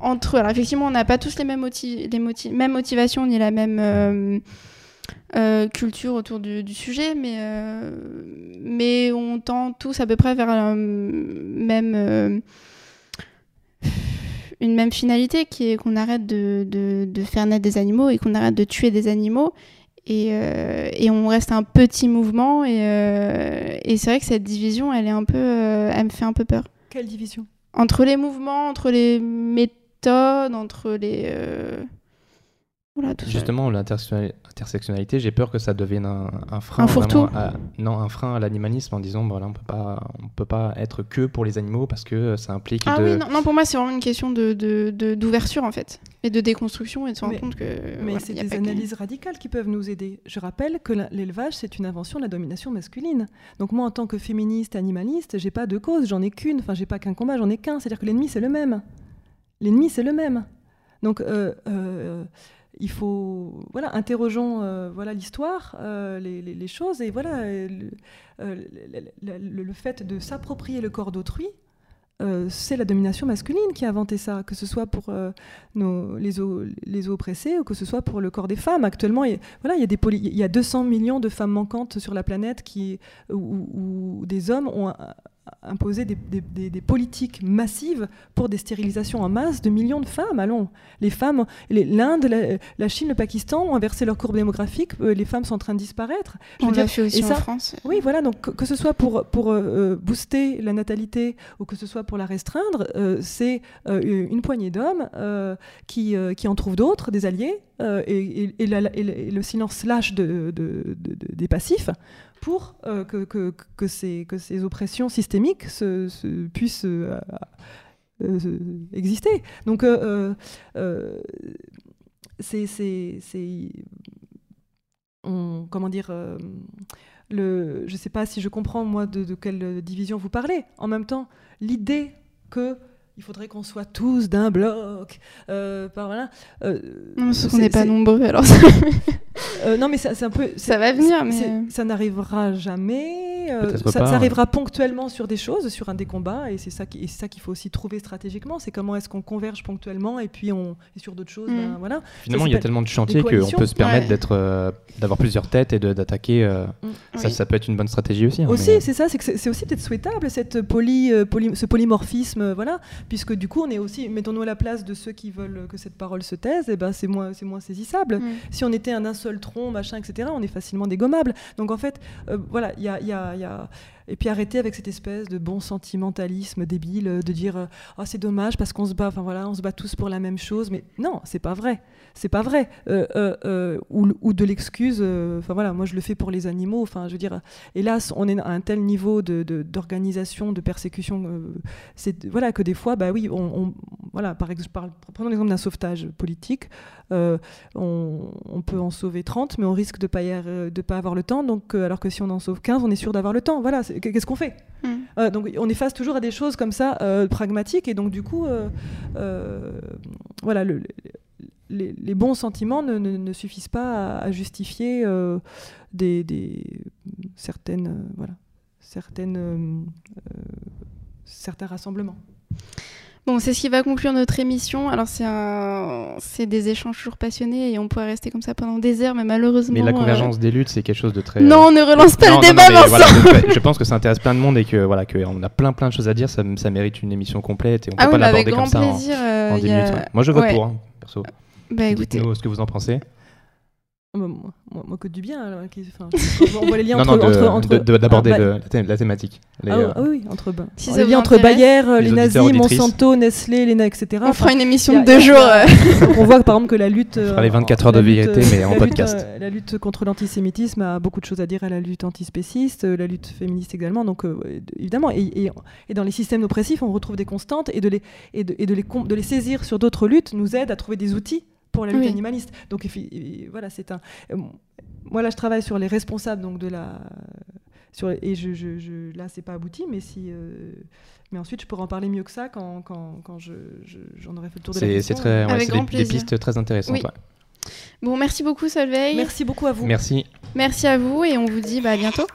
entre. Alors, effectivement, on n'a pas tous les mêmes, les mêmes motivations ni la même euh, euh, culture autour du, sujet, mais, euh, mais on tend tous à peu près vers un même. une même finalité qui est qu'on arrête de, de, faire naître des animaux et qu'on arrête de tuer des animaux et, et, on reste un petit mouvement et, et c'est vrai que cette division elle est un peu elle me fait un peu peur quelle division? Entre les mouvements entre les entre les. Euh, voilà, Justement, l'intersectionnalité, j'ai peur que ça devienne un, frein. Un à, non, un frein à l'animalisme en disant voilà, on peut pas, on peut pas être que pour les animaux parce que ça implique. Ah oui, non, pour moi, c'est vraiment une question de, d'ouverture en fait et de déconstruction et de se rendre compte que. Mais c'est des analyses radicales qui peuvent nous aider. Je rappelle que l'élevage, c'est une invention de la domination masculine. Donc moi, en tant que féministe, animaliste, j'ai pas de cause, j'en ai qu'une. Enfin, j'ai pas qu'un combat, j'en ai qu'un. C'est-à-dire que l'ennemi, c'est le même l'ennemi, c'est le même. Donc, euh, euh, il faut, voilà, interrogeons euh, voilà l'histoire, les, choses, et voilà, le, fait de s'approprier le corps d'autrui, c'est la domination masculine qui a inventé ça, que ce soit pour les, les oppressés ou que ce soit pour le corps des femmes. Actuellement, il, voilà, il, y a des il y a 200 millions de femmes manquantes sur la planète qui, où des hommes ont imposer des, des, politiques massives pour des stérilisations en masse de millions de femmes. Allons, les femmes, l'Inde, la, Chine, le Pakistan ont inversé leur courbe démographique. Euh, les femmes sont en train de disparaître. On l'a fait aussi en France. Oui, voilà. Donc que, ce soit pour pour euh, euh, booster la natalité ou que ce soit pour la restreindre, c'est une poignée d'hommes qui qui en trouvent d'autres, des alliés, et, et, le silence lâche de, des passifs pour euh, que, ces, que, ces, oppressions systémiques se, puissent euh, euh, exister. Donc, c'est. Comment dire le, je ne sais pas si je comprends, moi, de, quelle division vous parlez. En même temps, l'idée que il faudrait qu'on soit tous d'un bloc. Euh, voilà. Euh, non, on n'est pas nombreux, alors. euh, non, mais c'est un peu. Ça va venir, mais ça n'arrivera jamais. ça, arrivera ponctuellement sur des choses, sur un des combats, et c'est ça qui, ça qu'il faut aussi trouver stratégiquement. C'est comment est-ce qu'on converge ponctuellement, et puis on et sur d'autres choses, ben, mm. voilà. Finalement, il y a tellement de chantiers qu'on peut se permettre d'être, d'avoir plusieurs têtes et d'attaquer. Mm. Ça, ça peut être une bonne stratégie aussi. Hein, aussi, c'est ça, c'est que c'est aussi peut-être souhaitable cette poly, ce polymorphisme, voilà, puisque du coup, on est aussi, mettons-nous à la place de ceux qui veulent que cette parole se taise, et ben c'est moins, c'est moins saisissable. Mm. Si on était un, un seul tronc, machin, etc., on est facilement dégommable. Donc en fait, voilà, il y a, y a, y a et puis arrêter avec cette espèce de bon sentimentalisme débile euh, de dire euh, oh, c'est dommage parce qu'on se bat, enfin voilà, on se bat tous pour la même chose. Mais non, c'est pas vrai. C'est pas vrai. Euh, ou, de l'excuse. Enfin voilà, moi je le fais pour les animaux. Enfin, je veux dire, hélas, on est à un tel niveau d'organisation, de, de, persécution, c'est voilà que des fois, bah oui, on, voilà, par exemple, prenons l'exemple d'un sauvetage politique. On, peut en sauver 30, mais on risque de pas de pas avoir le temps. Donc, alors que si on en sauve 15, on est sûr d'avoir le temps. Voilà, qu'est-ce qu'on fait hmm. euh, Donc on est face toujours à des choses comme ça, euh, pragmatiques, et donc du coup, euh, voilà, les, bons sentiments ne, suffisent pas à, justifier des, certaines, voilà, certaines, certains rassemblements. Bon, c'est ce qui va conclure notre émission. Alors, c'est un... des échanges toujours passionnés et on pourrait rester comme ça pendant des heures, mais malheureusement. Mais la euh, convergence des luttes, c'est quelque chose de très. Non, ne relance pas le débat, non, Je pense que ça intéresse plein de monde et que voilà, qu'on a plein plein de choses à dire. Ça, ça mérite une émission complète et on ah peut pas l'aborder comme ça plaisir, en, en euh, Moi, je vote pour, hein, perso. Bah, écoutez. Ce que vous en pensez. Moi, moi, que du bien. Alors, on voit les liens entre, non, entre, d'aborder ah, la, thématique. ah, euh, ah, oui, entre, bah, si les liens entre Bayer, les, nazis, Monsanto, Nestlé, Lena, etc. On fera une émission de deux jours. on voit par exemple que la lutte. On fera les 24 heures de vérité, mais en podcast. la lutte contre l'antisémitisme a beaucoup de choses à dire à la lutte antispéciste, la lutte féministe également. Donc euh, évidemment, et, et, dans les systèmes oppressifs, on retrouve des constantes et de les, et de, et de les, de les saisir sur d'autres luttes nous aide à trouver des outils pour la lutte animaliste. Donc voilà, c'est un. Euh, moi là, je travaille sur les responsables donc de la. Sur, et je, je, là, c'est pas abouti, mais si. Euh, mais ensuite, je pourrais en parler mieux que ça quand, quand, quand je, j'en aurai fait le tour de la question. C'est très, ouais, des, des, pistes très intéressantes. Bon, merci beaucoup, Solveig. Merci beaucoup à vous. Merci. Merci à vous et on vous dit bah, à bientôt.